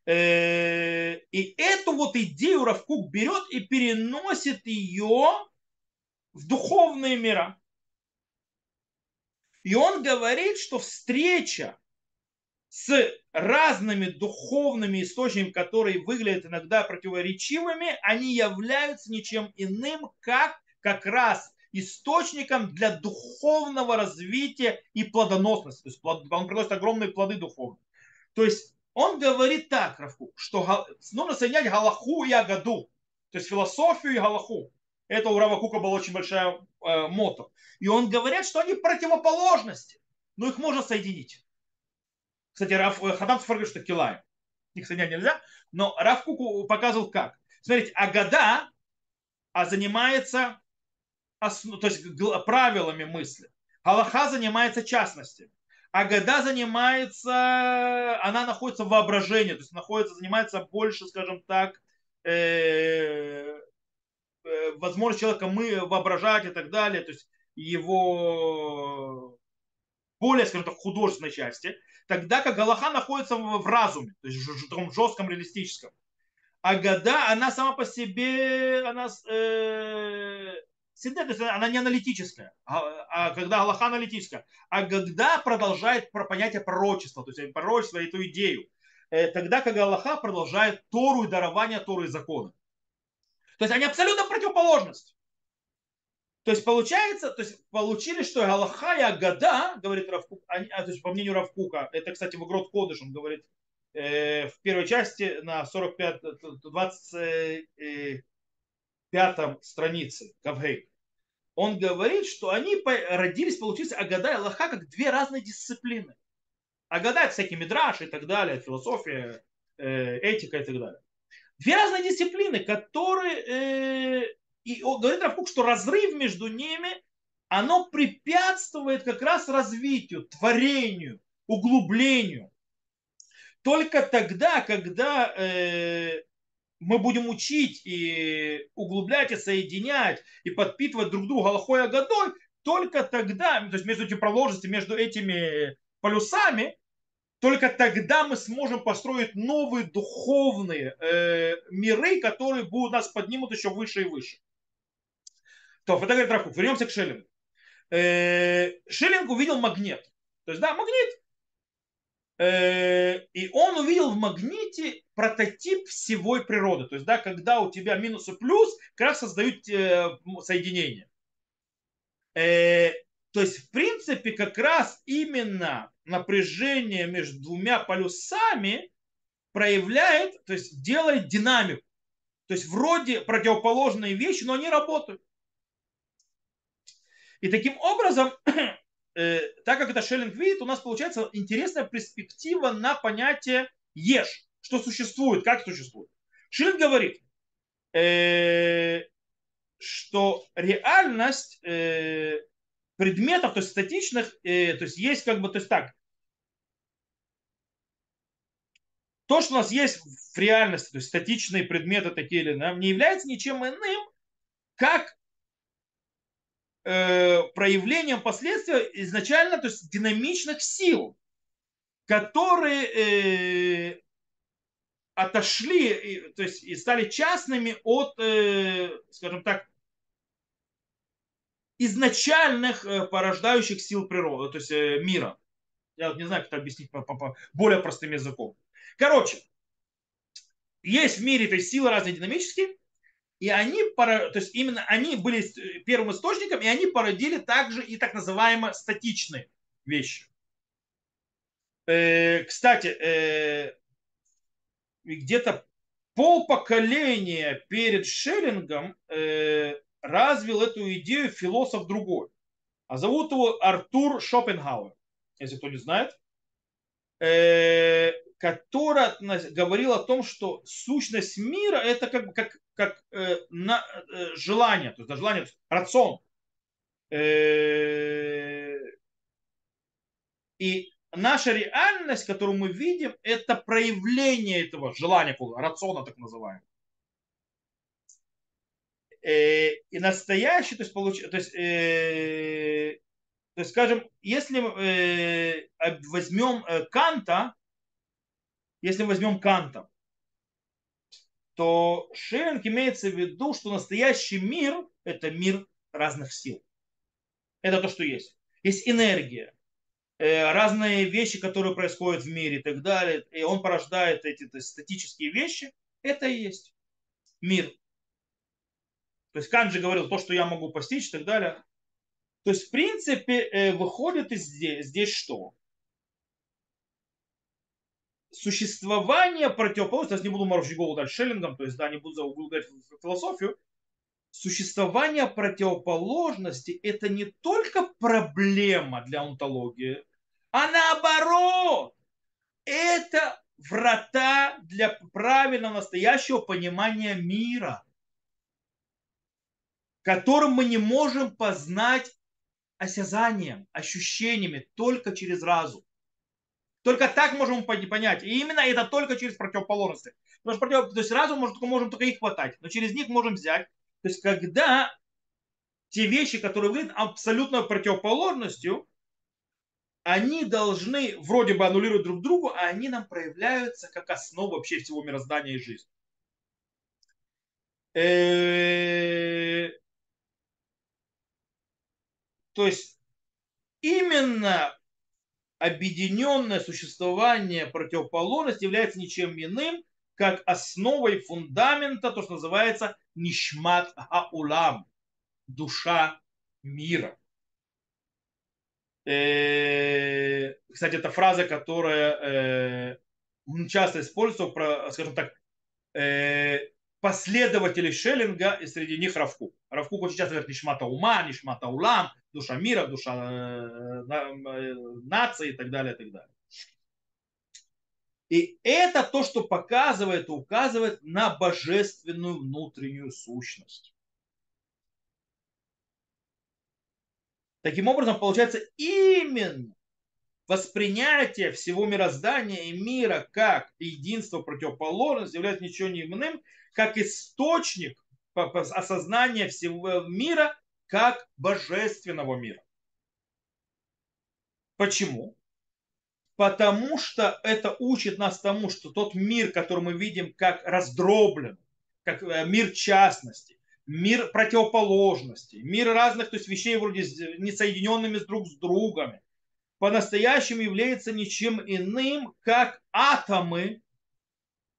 Э, и эту вот идею Равкук берет и переносит ее в духовные мира. И он говорит, что встреча с разными духовными источниками, которые выглядят иногда противоречивыми, они являются ничем иным, как как раз источником для духовного развития и плодоносности. То есть он приносит огромные плоды духовные. То есть он говорит так, Равку, что нужно соединять Галаху и Агаду. То есть философию и Галаху. Это у Рава Кука была очень большая э, мото. И он говорит, что они противоположности. Но их можно соединить. Кстати, Раф, э, Хадам говорит, что килай. Их соединять нельзя. Но Раф Куку показывал как. Смотрите, Агада а занимается основ, то есть правилами мысли. Галаха занимается частностями. А Гада занимается, она находится в воображении, то есть находится, занимается больше, скажем так, э, э, возможность человека мы воображать и так далее, то есть его более, скажем так, художественной части, тогда как Галаха находится в разуме, то есть в таком жестком реалистическом. А Гада, она сама по себе, она э, Есть она не аналитическая, а, а когда Аллаха аналитическая, а когда продолжает про понятие пророчества, то есть пророчество, эту идею, э, тогда, когда Аллаха продолжает Тору и дарование Торы и закона. То есть они абсолютно противоположность. То есть получается, то есть получили, что Аллаха и Агада, говорит Равкук, они, а, то есть по мнению Равкука, это, кстати, в Игрот Кодыш, он говорит э, в первой части на 45, 25 э, странице Кавгей он говорит, что они родились, получились Агада и Аллаха как две разные дисциплины. Агада это всякие мидраши и так далее, философия, э, этика и так далее. Две разные дисциплины, которые... Э, и он говорит Равкук, что разрыв между ними, оно препятствует как раз развитию, творению, углублению. Только тогда, когда э, мы будем учить и углублять, и соединять, и подпитывать друг друга Аллахой Агадой, только тогда, то есть между этими проложностями, между этими полюсами, только тогда мы сможем построить новые духовные э, миры, которые будут нас поднимут еще выше и выше. То, это говорит Рахук. Вернемся к Шиллингу. Э, Шиллинг увидел магнит. То есть, да, магнит. Э, и он увидел в магните прототип всего природы. То есть, да, когда у тебя минус и плюс, как раз создают э, соединение. Э, то есть, в принципе, как раз именно напряжение между двумя полюсами проявляет, то есть делает динамику. То есть вроде противоположные вещи, но они работают. И таким образом так как это Шеллинг видит, у нас получается интересная перспектива на понятие ешь, что существует, как существует. Шеллинг говорит, э, что реальность э, предметов, то есть статичных, э, то есть есть как бы, то есть так, то, что у нас есть в реальности, то есть статичные предметы такие или иные, не является ничем иным, как э, проявлением последствия изначально, то есть динамичных сил, которые э, отошли, то есть и стали частными от, э, скажем так, изначальных э, порождающих сил природы, то есть э, мира. Я вот не знаю, как это объяснить по, по, по более простым языком. Короче, есть в мире то есть, силы разные динамические, и они, то есть именно они были первым источником, и они породили также и так называемые статичные вещи. Кстати, где-то пол поколения перед Шеллингом развил эту идею философ другой. А зовут его Артур Шопенгауэр, если кто не знает, э, который говорил о том, что сущность мира это как, как, как э, на, э, желание, то есть желание, то рацион. И наша реальность, которую мы видим, это проявление этого желания, рациона так называемого. Э, и настоящий, то есть, получ... то есть, э, то есть скажем, если э, возьмем э, Канта, если возьмем Канта, то Шеллинг имеется в виду, что настоящий мир – это мир разных сил. Это то, что есть. Есть энергия, э, разные вещи, которые происходят в мире и так далее. И он порождает эти то есть, статические вещи. Это и есть мир. То есть Канджи говорил то, что я могу постичь и так далее. То есть, в принципе, э, выходит из здесь, здесь что? Существование противоположности, я не буду морочить голову дальше Шеллингом, то есть, да, не буду углублять философию, существование противоположности – это не только проблема для онтологии, а наоборот, это врата для правильного настоящего понимания мира – которым мы не можем познать осязанием, ощущениями, только через разум. Только так можем понять. И именно это только через противоположности. Потому что против... то есть разум может, можем только их хватать, но через них можем взять. То есть когда те вещи, которые выглядят абсолютно противоположностью, они должны вроде бы аннулировать друг другу, а они нам проявляются как основа вообще всего мироздания и жизни. Э, то есть именно объединенное существование противоположности является ничем иным, как основой фундамента, то, что называется нишмат хаулам, душа мира. Э, кстати, это фраза, которая э, часто используется, скажем так, э, последователей Шеллинга, и среди них Равкук. Равкук очень часто говорит Нишмата ума, Нишмата улам, душа мира, душа э, э, нации и так далее, и так далее. И это то, что показывает и указывает на божественную внутреннюю сущность. Таким образом, получается, именно воспринятие всего мироздания и мира как единство противоположность является ничего не иным, как источник осознания всего мира как божественного мира. Почему? Потому что это учит нас тому, что тот мир, который мы видим как раздроблен, как э, мир частности, мир противоположности, мир разных то есть вещей вроде несоединенными с друг с другом, по-настоящему является ничем иным, как атомы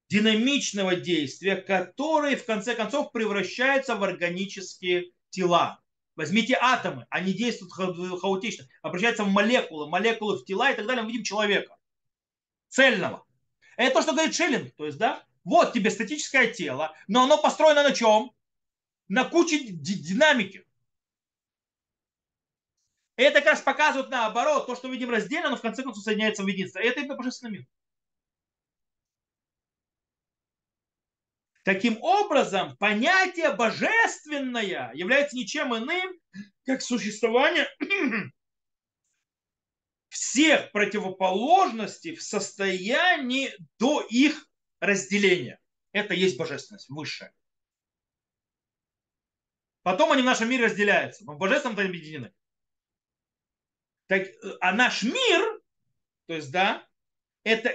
динамичного действия, которые в конце концов превращаются в органические тела. Возьмите атомы, они действуют хаотично, обращаются в молекулы, молекулы в тела и так далее. Мы видим человека цельного. Это то, что говорит Шиллинг. То есть, да, вот тебе статическое тело, но оно построено на чем? На куче динамики. Это как раз показывает наоборот, то, что видим раздельно, но в конце концов соединяется в единство. Это именно божественный мир. Таким образом, понятие божественное является ничем иным, как существование всех противоположностей в состоянии до их разделения. Это есть божественность высшая. Потом они в нашем мире разделяются, но в божественном объединены. Так, а наш мир, то есть, да, это,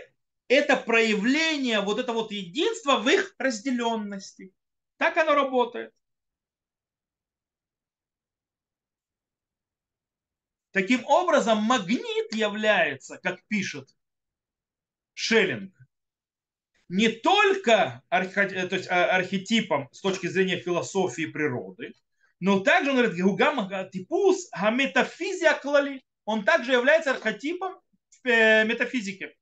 это проявление вот этого вот единства в их разделенности. Так оно работает. Таким образом, магнит является, как пишет Шеллинг, не только то есть, а, архетипом с точки зрения философии природы, но также он говорит, типус клали. Он также является архетипом в э, метафизике,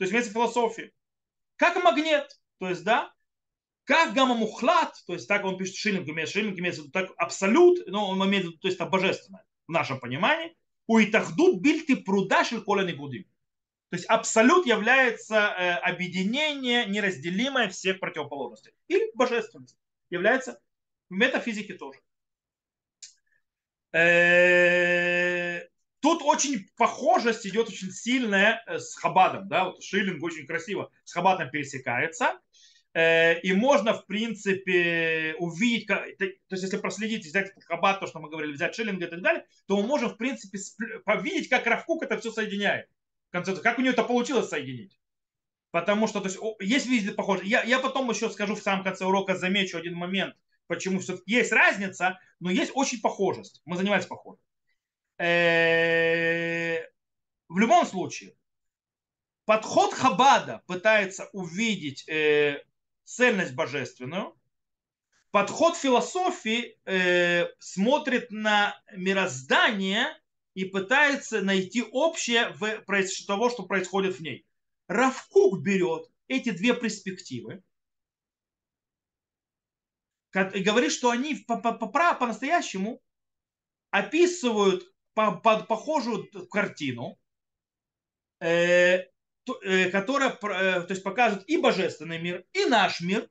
то есть вместе философии. Как магнит, то есть, да, как гамма мухлат, то есть так он пишет Шиллинг, имеет Шиллинг, имеется так абсолют, но он имеет, то есть это божественное в нашем понимании. У итахдут бильты пруда шельколя негудим. То есть абсолют является э, объединение неразделимое всех противоположностей. Или божественность является в метафизике тоже. Э, тут очень похожесть идет очень сильная э, с Хабадом. Да? Вот Шиллинг очень красиво с Хабадом пересекается. И можно, в принципе, увидеть, то есть если проследить, взять Хабад, то, что мы говорили, взять Шиллинга и так далее, то мы можем, в принципе, видеть, как Равкук это все соединяет конце, как у нее это получилось соединить. Потому что то есть, есть везде похоже. Я, я потом еще скажу в самом конце урока, замечу один момент, почему все-таки есть разница, но есть очень похожесть. Мы занимались похожим. Э, в любом случае, подход Хабада пытается увидеть э, цельность божественную, подход философии э, смотрит на мироздание и пытается найти общее в того, что происходит в ней. Равкук берет эти две перспективы и говорит, что они по-настоящему описывают похожую картину, э, э, которая э, то есть, показывает и божественный мир, и наш мир,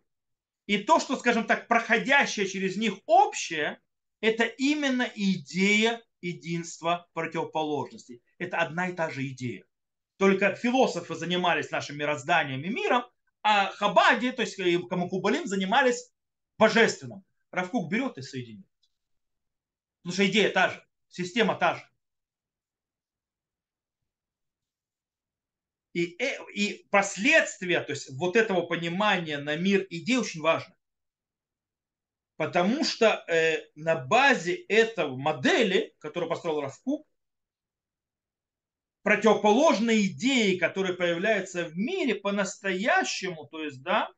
и то, что, скажем так, проходящее через них общее, это именно идея единства противоположностей. Это одна и та же идея. Только философы занимались нашим мирозданием и миром, а Хабади, то есть Камакубалим, занимались божественным. Равкук берет и соединяет. Потому что идея та же, система та же. И, э, и последствия, то есть вот этого понимания на мир идей очень важно. Потому что э, на базе этого модели, которую построил Равкук, противоположные идеи, которые появляются в мире по-настоящему, то есть, да,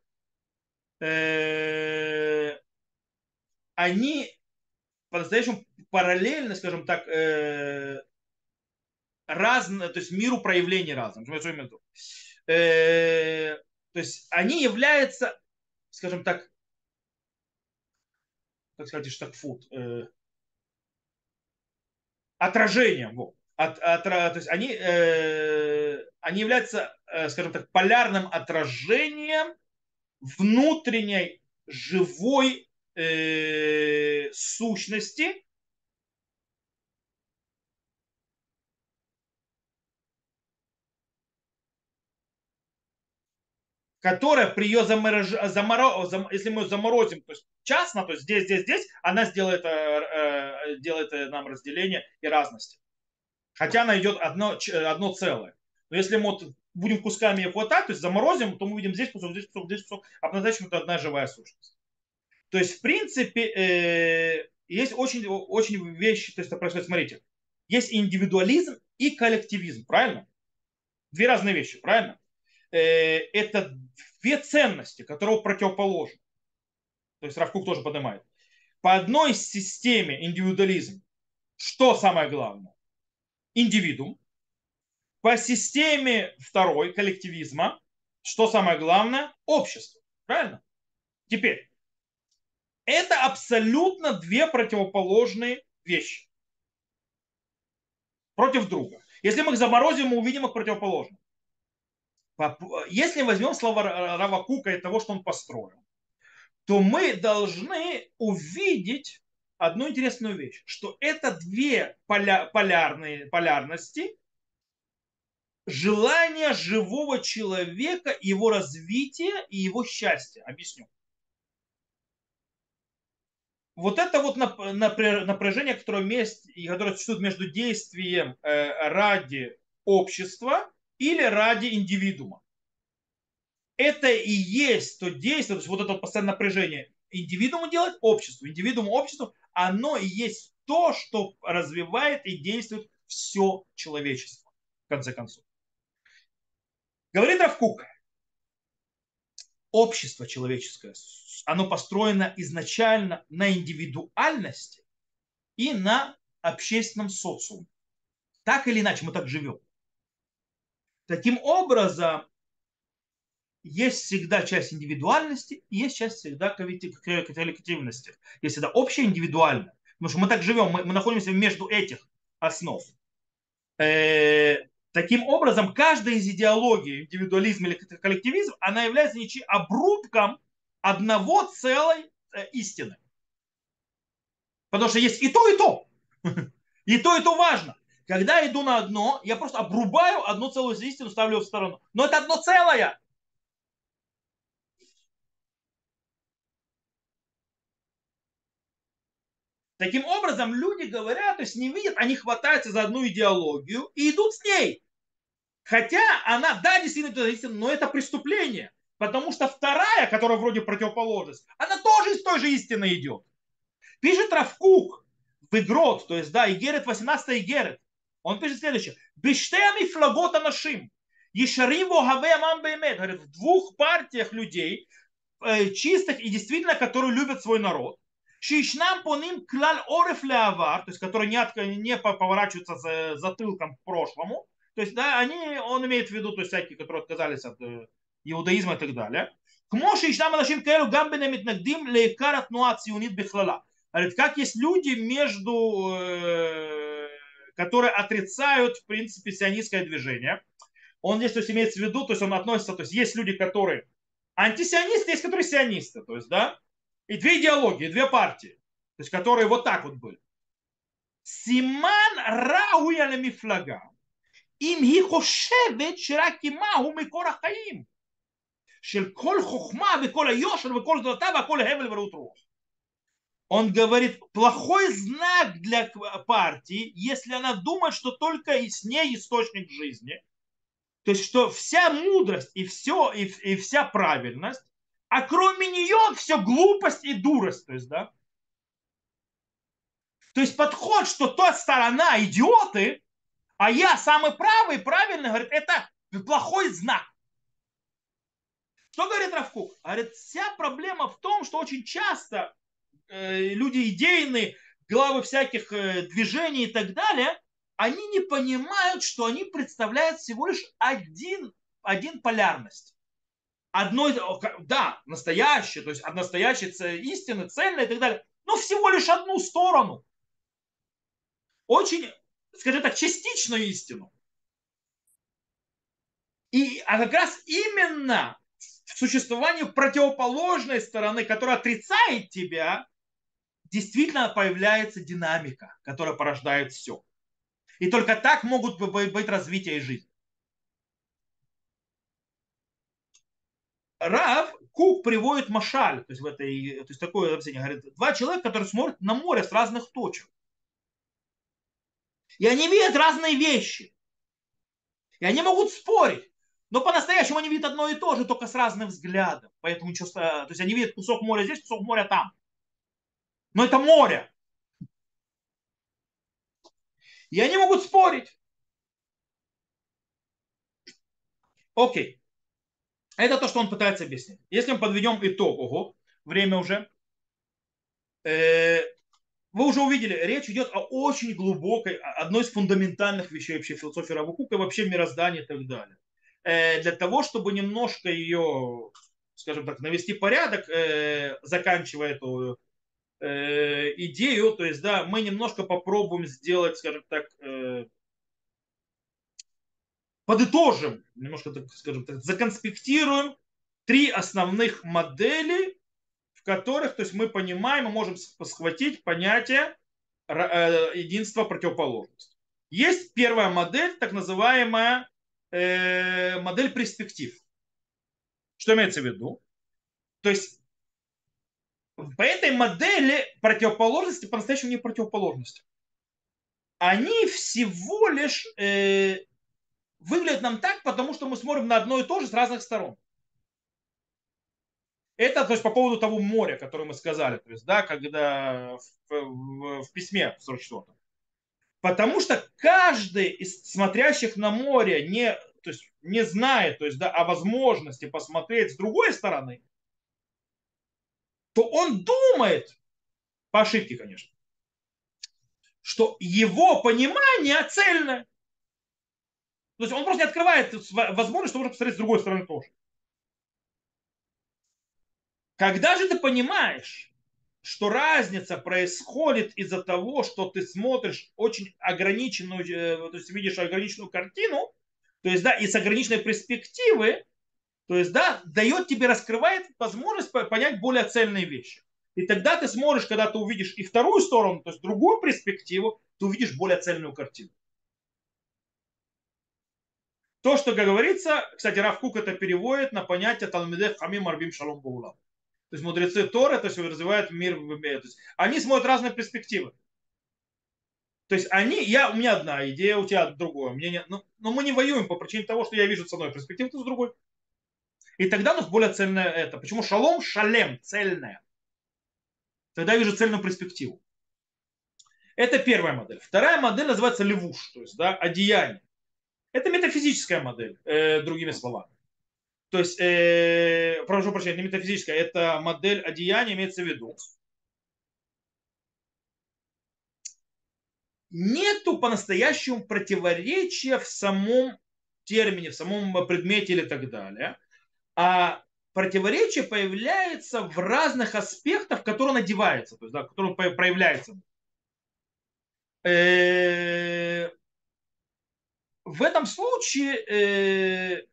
э, они по-настоящему параллельно, скажем так, э, разные, то есть миру проявлений разным. Э, то есть они являются, скажем так, как сказать, штакфут, э, отражением. Вот. От, от, то есть они, э, они являются, э, скажем так, полярным отражением внутренней живой э, сущности, которая при ее заморож... заморо... зам... если мы заморозим, то есть частно, то есть здесь, здесь, здесь, она сделает, э, э делает э, нам разделение и разности. Хотя она идет одно, одно целое. Но если мы вот будем кусками ее хватать, то есть заморозим, то мы видим здесь кусок, здесь кусок, здесь кусок, а это одна живая сущность. То есть, в принципе, э, есть очень, очень вещи, то есть это происходит, смотрите, есть индивидуализм и коллективизм, правильно? Две разные вещи, правильно? Э, это две ценности, которые противоположны. То есть Равкук тоже поднимает. По одной системе индивидуализм, что самое главное? Индивидуум. По системе второй коллективизма, что самое главное? Общество. Правильно? Теперь, это абсолютно две противоположные вещи. Против друга. Если мы их заморозим, мы увидим их противоположно. Если возьмем слова Равакука и того, что он построил, то мы должны увидеть одну интересную вещь, что это две поля, полярные полярности желания живого человека, его развития и его счастья. Объясню. Вот это вот напряжение, которое, есть, которое существует между действием э, ради общества или ради индивидуума. Это и есть то действие, то есть вот это постоянное напряжение индивидууму делать обществу, индивидууму обществу, оно и есть то, что развивает и действует все человечество, в конце концов. Говорит Равкук, общество человеческое, оно построено изначально на индивидуальности и на общественном социуме. Так или иначе, мы так живем. Таким образом, есть всегда часть индивидуальности и есть часть всегда коллективности. Есть всегда общее индивидуальное. Потому что мы так живем, мы, мы находимся между этих основ. Э, таким образом, каждая из идеологий, индивидуализм или коллективизм, она является ничем обрубком одного целой э, истины. Потому что есть и то, и то. И то, и то важно. Когда иду на одно, я просто обрубаю одну целую истину, ставлю в сторону. Но это одно целое. Таким образом, люди говорят, то есть не видят, они хватаются за одну идеологию и идут с ней. Хотя она, да, действительно, но это преступление. Потому что вторая, которая вроде противоположность, она тоже из той же истины идет. Пишет Равкук в Игрот, то есть, да, Игерет, 18 Игерет. Он пишет следующее. Биштеами флагота нашим. Ешариву хаве амам беймет. Говорит, в двух партиях людей, э, чистых и действительно, которые любят свой народ. Шишнам по ним клаль ореф леавар, то есть которые не, от, не поворачиваются за, затылком к прошлому. То есть, да, они, он имеет в виду, то есть всякие, которые отказались от э, иудаизма и так далее. כמו שישנם אנשים כאלו גם בין המתנגדים לעיקר התנועה הציונית בכללה. Говорит, как есть люди между, э, которые отрицают, в принципе, сионистское движение. Он здесь то есть, имеется в виду, то есть он относится, то есть есть люди, которые антисионисты, есть которые сионисты, то есть, да, и две идеологии, две партии, то есть которые вот так вот были. Симан рауя למפלגה, אם היא חושבת שרק עימה Шель коль хухма, коль йошер, коль злата, коль хевель врут рух. Он говорит, плохой знак для партии, если она думает, что только и с ней источник жизни. То есть, что вся мудрость и все, и, и вся правильность, а кроме нее все глупость и дурость. То есть, да? То есть подход, что та сторона идиоты, а я самый правый, правильный, говорит, это плохой знак. Что говорит Равкук? Говорит, вся проблема в том, что очень часто э, люди идейные, главы всяких э, движений и так далее, они не понимают, что они представляют всего лишь один, один полярность одной, да, настоящее, то есть от настоящей истины, цельной и так далее, но всего лишь одну сторону. Очень, скажем так, частичную истину. И, а как раз именно в существовании противоположной стороны, которая отрицает тебя, действительно появляется динамика, которая порождает все. И только так могут быть развитие жизнь. Рав Кук приводит машаль, то есть в этой, то есть такое объяснение, говорит, два человека, которые смотрят на море с разных точек. И они видят разные вещи. И они могут спорить. Но по-настоящему они видят одно и то же, только с разным взглядом. Поэтому то есть они видят кусок моря здесь, кусок моря там. Но это море. И они могут спорить. Окей. Это то, что он пытается объяснить. Если мы подведем итог, ого, время уже, э, вы уже увидели, речь идет о очень глубокой, одной из фундаментальных вещей вообще философии Равукука, вообще мироздания и так далее. Э, для того, чтобы немножко ее, скажем так, навести порядок, э, заканчивая эту э, идею, то есть, да, мы немножко попробуем сделать, скажем так, подытожим, немножко, так скажем так, законспектируем три основных модели, в которых то есть мы понимаем, мы можем схватить понятие единства противоположности. Есть первая модель, так называемая э, модель перспектив. Что имеется в виду? То есть по этой модели противоположности по-настоящему не противоположности. Они всего лишь э, выглядят нам так, потому что мы смотрим на одно и то же с разных сторон. Это то есть, по поводу того моря, которое мы сказали, то есть, да, когда в, в, в письме в 44 Потому что каждый из смотрящих на море не, то есть, не знает то есть, да, о возможности посмотреть с другой стороны, то он думает, по ошибке, конечно, что его понимание цельное. То есть он просто не открывает возможность, что можно посмотреть с другой стороны тоже. Когда же ты понимаешь, что разница происходит из-за того, что ты смотришь очень ограниченную, э, то есть видишь ограниченную картину, то есть, да, и с ограниченной перспективы, то есть, да, дает тебе, раскрывает возможность понять более цельные вещи. И тогда ты сможешь, когда ты увидишь и вторую сторону, то есть другую перспективу, ты увидишь более цельную картину. То, что говорится, кстати, Раф Кук это переводит на понятие Талмидех Хамим Арбим Шалом Баулам. То есть мудрецы Торы, то есть развивают мир То есть они смотрят разные перспективы. То есть они, я, у меня одна идея, у тебя другое. Мне не, ну, но мы не воюем по причине того, что я вижу с одной перспективы, ты с другой. И тогда у нас более цельное это. Почему шалом шалем, цельное? Тогда я вижу цельную перспективу. Это первая модель. Вторая модель называется левуш, то есть да, одеяние. Это метафизическая модель, э, другими словами. То есть, э, прошу прощения, не метафизическая, это модель одеяния имеется в виду. Нету по-настоящему противоречия в самом термине, в самом предмете или так далее а противоречие появляется в разных аспектах, которые надевается, то есть, да, в которых проявляется. Э, в этом случае э,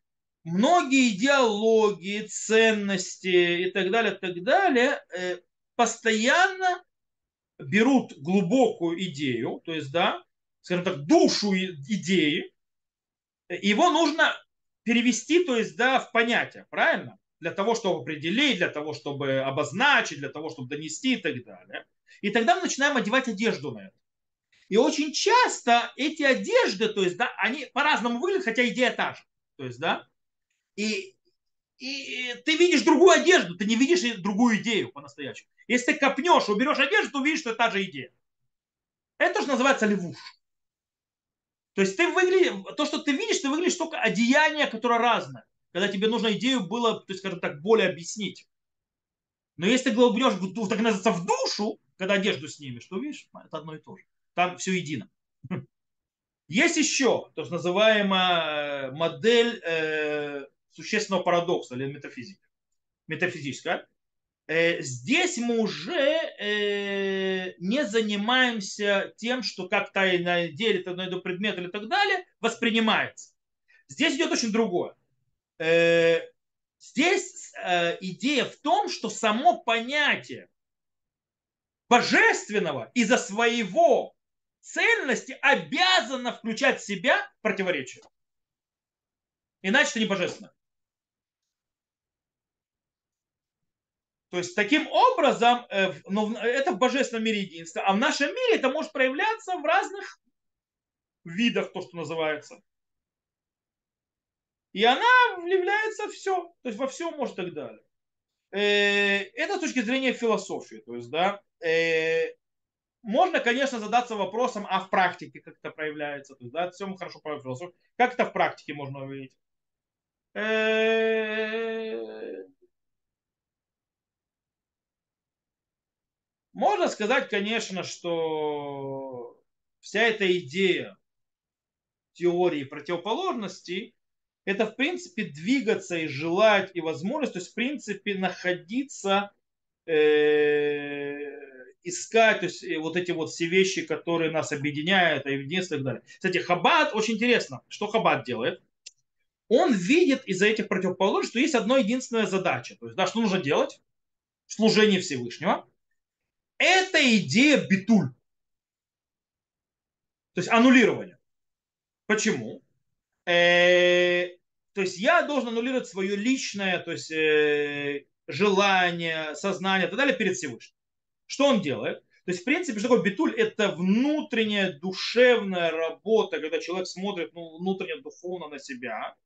многие идеологии, ценности и так далее, так далее, э, постоянно берут глубокую идею, то есть, да, скажем так, душу идеи, его нужно перевести, то есть, да, в понятие, правильно? Для того, чтобы определить, для того, чтобы обозначить, для того, чтобы донести и так далее. И тогда мы начинаем одевать одежду на это. И очень часто эти одежды, то есть, да, они по-разному выглядят, хотя идея та же. То есть, да, и, и ты видишь другую одежду, ты не видишь другую идею по-настоящему. Если ты копнешь, уберешь одежду, то увидишь, что это та же идея. Это же называется левуш. То есть ты выглядишь, то, что ты видишь, ты выглядишь только одеяние, которое разное. Когда тебе нужно идею было, то есть, скажем так, более объяснить. Но если ты глубнешь, так называется, в душу, когда одежду снимешь, то видишь, это одно и то же. Там все едино. Есть еще, то есть называемая модель э, существенного парадокса или метафизика. Метафизическая. Э, здесь мы уже э, не занимаемся тем, что как тайна делит одно и предмет или так далее, воспринимается. Здесь идет очень другое. Э, здесь идея в том, что само понятие божественного из-за своего цельности обязано включать в себя противоречие. Иначе это не божественно. То есть таким образом, э, ну, это в божественном мире единство, а в нашем мире это может проявляться в разных видах, то, что называется. И она является все, то есть во всем может и так далее. Э, это с точки зрения философии. То есть, да, э, можно, конечно, задаться вопросом, а в практике как это проявляется. То есть, да, все мы хорошо понимаем философию. Как это в практике можно увидеть? Можно сказать, конечно, что вся эта идея теории противоположностей это, в принципе, двигаться и желать, и возможность, то есть, в принципе, находиться, э, искать, то есть, вот эти вот все вещи, которые нас объединяют, а и так далее. Кстати, Хаббат, очень интересно, что Хаббат делает? Он видит из-за этих противоположностей, что есть одна единственная задача. То есть, да, что нужно делать? Служение Всевышнего – это идея битуль. То есть аннулирование. Почему? Э, то есть я должен аннулировать свое личное, то есть э, желания, сознания и так далее перед Всевышним. Что он делает? То есть, в принципе, что такое битуль? Это внутренняя душевная работа, когда человек смотрит ну, внутренне духовно на себя,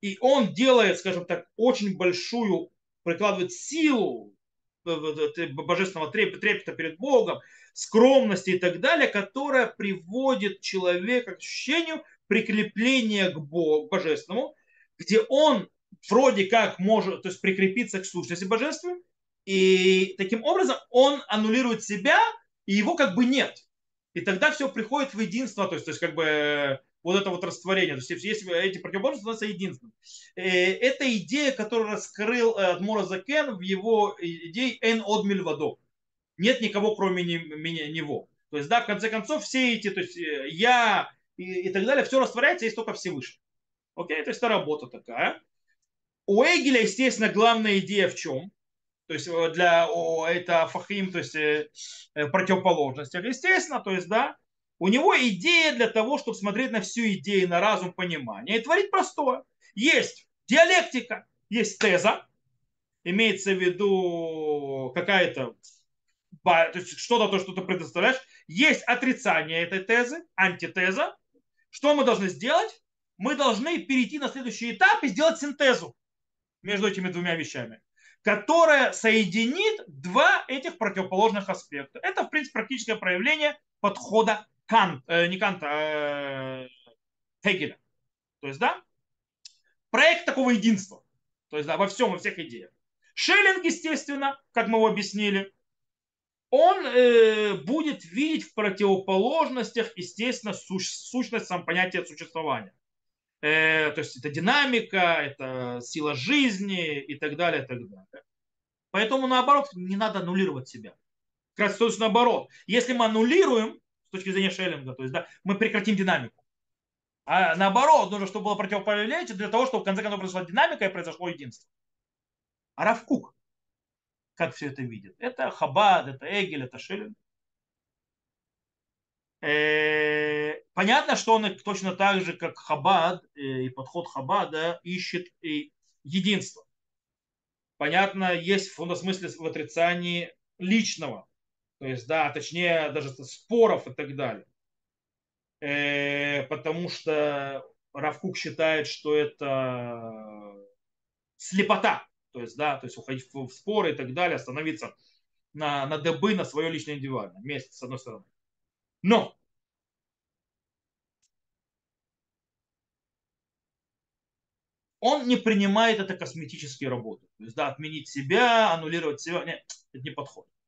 и он делает, скажем так, очень большую, прикладывает силу божественного трепета перед Богом, скромности и так далее, которая приводит человека к ощущению прикрепления к Богу, божественному, где он вроде как может то есть, прикрепиться к сущности божественной, и таким образом он аннулирует себя, и его как бы нет. И тогда все приходит в единство, то есть, то есть как бы вот это вот растворение. То есть если эти противоположности становятся единственным. Э, это идея, которую раскрыл э, Адмура Закен в его идее «эн од мильвадо». Нет никого, кроме него. То есть, да, в конце концов, все эти, то есть э, я и, и так далее, все растворяется, есть только Всевышний. Окей, то есть это работа такая. У Эгеля, естественно, главная идея в чем? То есть для о, это фахим, то есть противоположность. Естественно, то есть, да, у него идея для того, чтобы смотреть на всю идею, на разум, понимание. И творить простое. Есть диалектика, есть теза, имеется в виду какая-то то есть что-то, то, что ты предоставляешь. Есть отрицание этой тезы, антитеза. Что мы должны сделать? Мы должны перейти на следующий этап и сделать синтезу между этими двумя вещами, которая соединит два этих противоположных аспекта. Это, в принципе, практическое проявление подхода Кант, э, не Канта, а Хегеля. То есть, да, проект такого единства. То есть, да, во всем, во всех идеях. Шеллинг, естественно, как мы его объяснили, он э, будет видеть в противоположностях, естественно, суч, сущность сам понятия существования. Э, то есть это динамика, это сила жизни и так далее, и так далее. Поэтому, наоборот, не надо аннулировать себя. Как раз то есть наоборот. Если мы аннулируем, с точки зрения Шеллинга. То есть, да, мы прекратим динамику. А наоборот, нужно, чтобы было противоположение для того, чтобы в конце концов произошла динамика и произошло единство. А Равкук, как все это видит? Это Хабад, это Эгель, это Шеллинг. Э, понятно, что он точно так же, как Хабад э, и подход Хабада ищет единство. Понятно, есть в смысле в отрицании личного, то есть, да, точнее, даже споров и так далее. Э, потому что Равкук считает, что это слепота. То есть, да, то есть уходить в споры и так далее, становиться на, на дыбы, на свое личное индивидуальное место, с одной стороны. Но он не принимает это косметические работы. То есть, да, отменить себя, аннулировать себя, нет, это не подходит.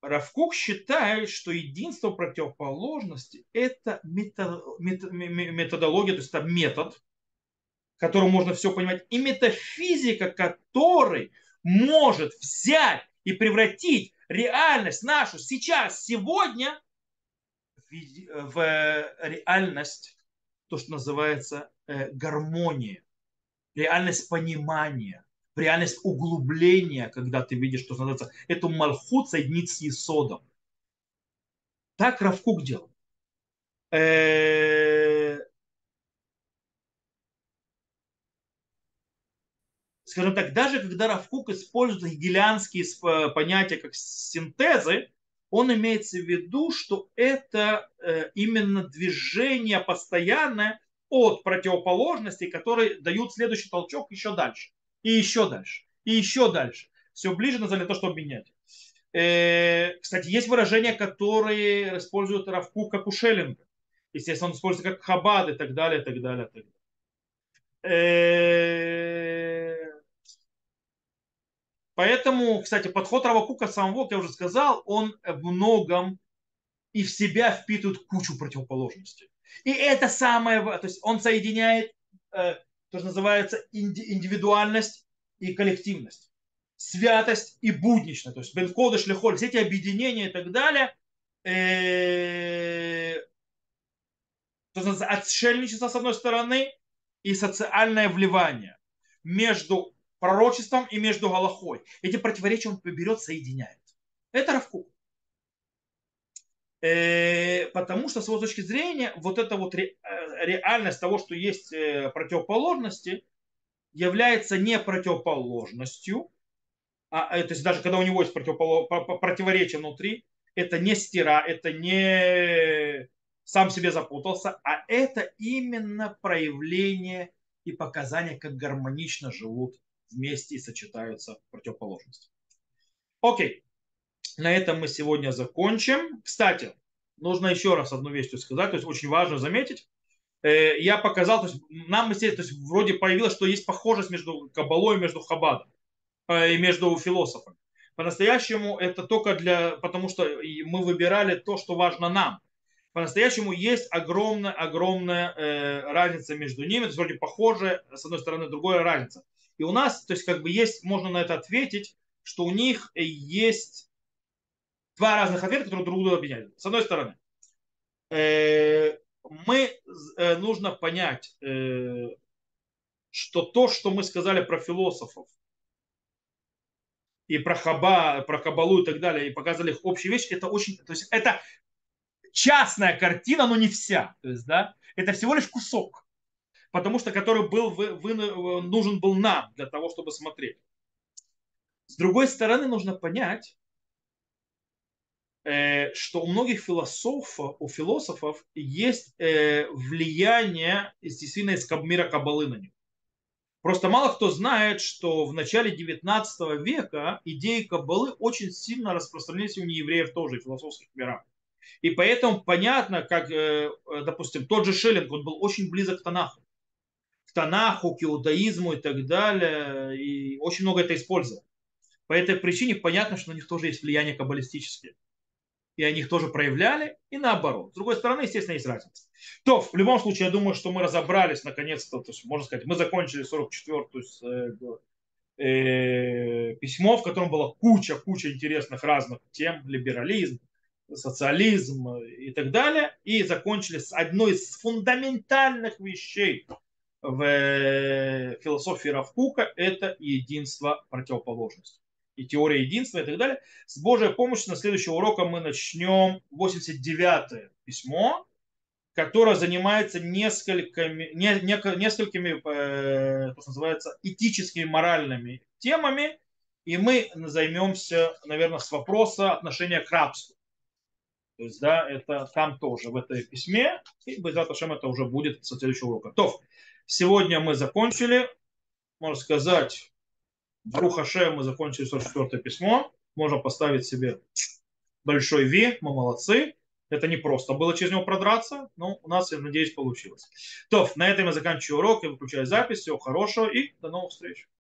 Равкук считает, что единство противоположности – это методология, то есть это метод, которым можно все понимать, и метафизика, который может взять и превратить реальность нашу сейчас, сегодня, в реальность, то, что называется э, гармония, реальность понимания реальность углубления, когда ты видишь, что называется, эту мальхут соединить с Есодом. Так Равкук делал. Э, скажем так, даже когда Равкук использует гелианские понятия как синтезы, он имеется в виду, что это э, именно движение постоянное от противоположностей, которые дают следующий толчок еще дальше и еще дальше, и еще дальше. Все ближе на то, чтобы менять. Э, кстати, есть выражения, которые используют Равку как у Шеллинга. Естественно, он используется как Хабад и так далее, и так далее, и так далее. Э, поэтому, кстати, подход Равакука самого, как я уже сказал, он в многом и в себя впитывает кучу противоположностей. И это самое, то есть он соединяет э, то, что называется индивидуальность и коллективность, святость и будничность, то есть бенкодыш, лехоль, все эти объединения и так далее, э, отшельничество с одной стороны и социальное вливание между пророчеством и между Галахой. Эти противоречия он берет, соединяет. Это Равкук. Э, потому что с его точки зрения вот эта вот э, реальность того, что есть э, противоположности, является не противоположностью, а, то есть даже когда у него есть противоречие внутри, это не стира, это не сам себе запутался, а это именно проявление и показание, как гармонично живут вместе и сочетаются противоположности. Окей, на этом мы сегодня закончим. Кстати, нужно еще раз одну вещь сказать, то есть очень важно заметить. Э, я показал, то есть нам, то есть вроде появилось, что есть похожесть между Кабалой и между Хабадом, э, и между философами. По-настоящему это только для, потому что мы выбирали то, что важно нам. По-настоящему есть огромная, огромная э, разница между ними, то есть вроде похоже, с одной стороны, другая разница. И у нас, то есть как бы есть, можно на это ответить, что у них есть два разных ответа, которые друг друга объединяют. С одной стороны, э, мы, э, нужно понять, э, что то, что мы сказали про философов, и про хаба, про кабалу и так далее, и показали их общие вещи, это очень, то есть это частная картина, но не вся. То есть, да, это всего лишь кусок, потому что который был вы, вы, нужен был нам для того, чтобы смотреть. С другой стороны, нужно понять, что у многих философов, у философов есть э, влияние действительно из мира Кабалы на них. Просто мало кто знает, что в начале 19 века идеи Каббалы очень сильно распространились у неевреев тоже, в философских мирах. И поэтому понятно, как, э, допустим, тот же Шеллинг, он был очень близок к Танаху. К Танаху, к иудаизму и так далее. И очень много это использовал. По этой причине понятно, что на них тоже есть влияние каббалистическое. И они их тоже проявляли, и наоборот. С другой стороны, естественно, есть разница. То, в любом случае, я думаю, что мы разобрались наконец-то, то есть, можно сказать, мы закончили 44-ю э, э, письмо, в котором была куча-куча интересных разных тем, либерализм, социализм и так далее, и закончили с одной из фундаментальных вещей в э, философии Равкука, это единство противоположностей и теория единства и так далее. С Божьей помощью на следующего урока мы начнем 89 письмо, которое занимается несколькими, не, не, несколькими, э, что называется, этическими, моральными темами, и мы займемся, наверное, с вопроса отношения к рабству. То есть, да, это там тоже, в этой письме, и Ашем это уже будет со следующего урока. То, сегодня мы закончили, можно сказать, Бруха мы закончили 44 письмо, можно поставить себе большой Ви, мы молодцы. Это не просто было через него продраться, но у нас, я надеюсь, получилось. То, на этом я заканчиваю урок, я выключаю запись. Всего хорошего и до новых встреч.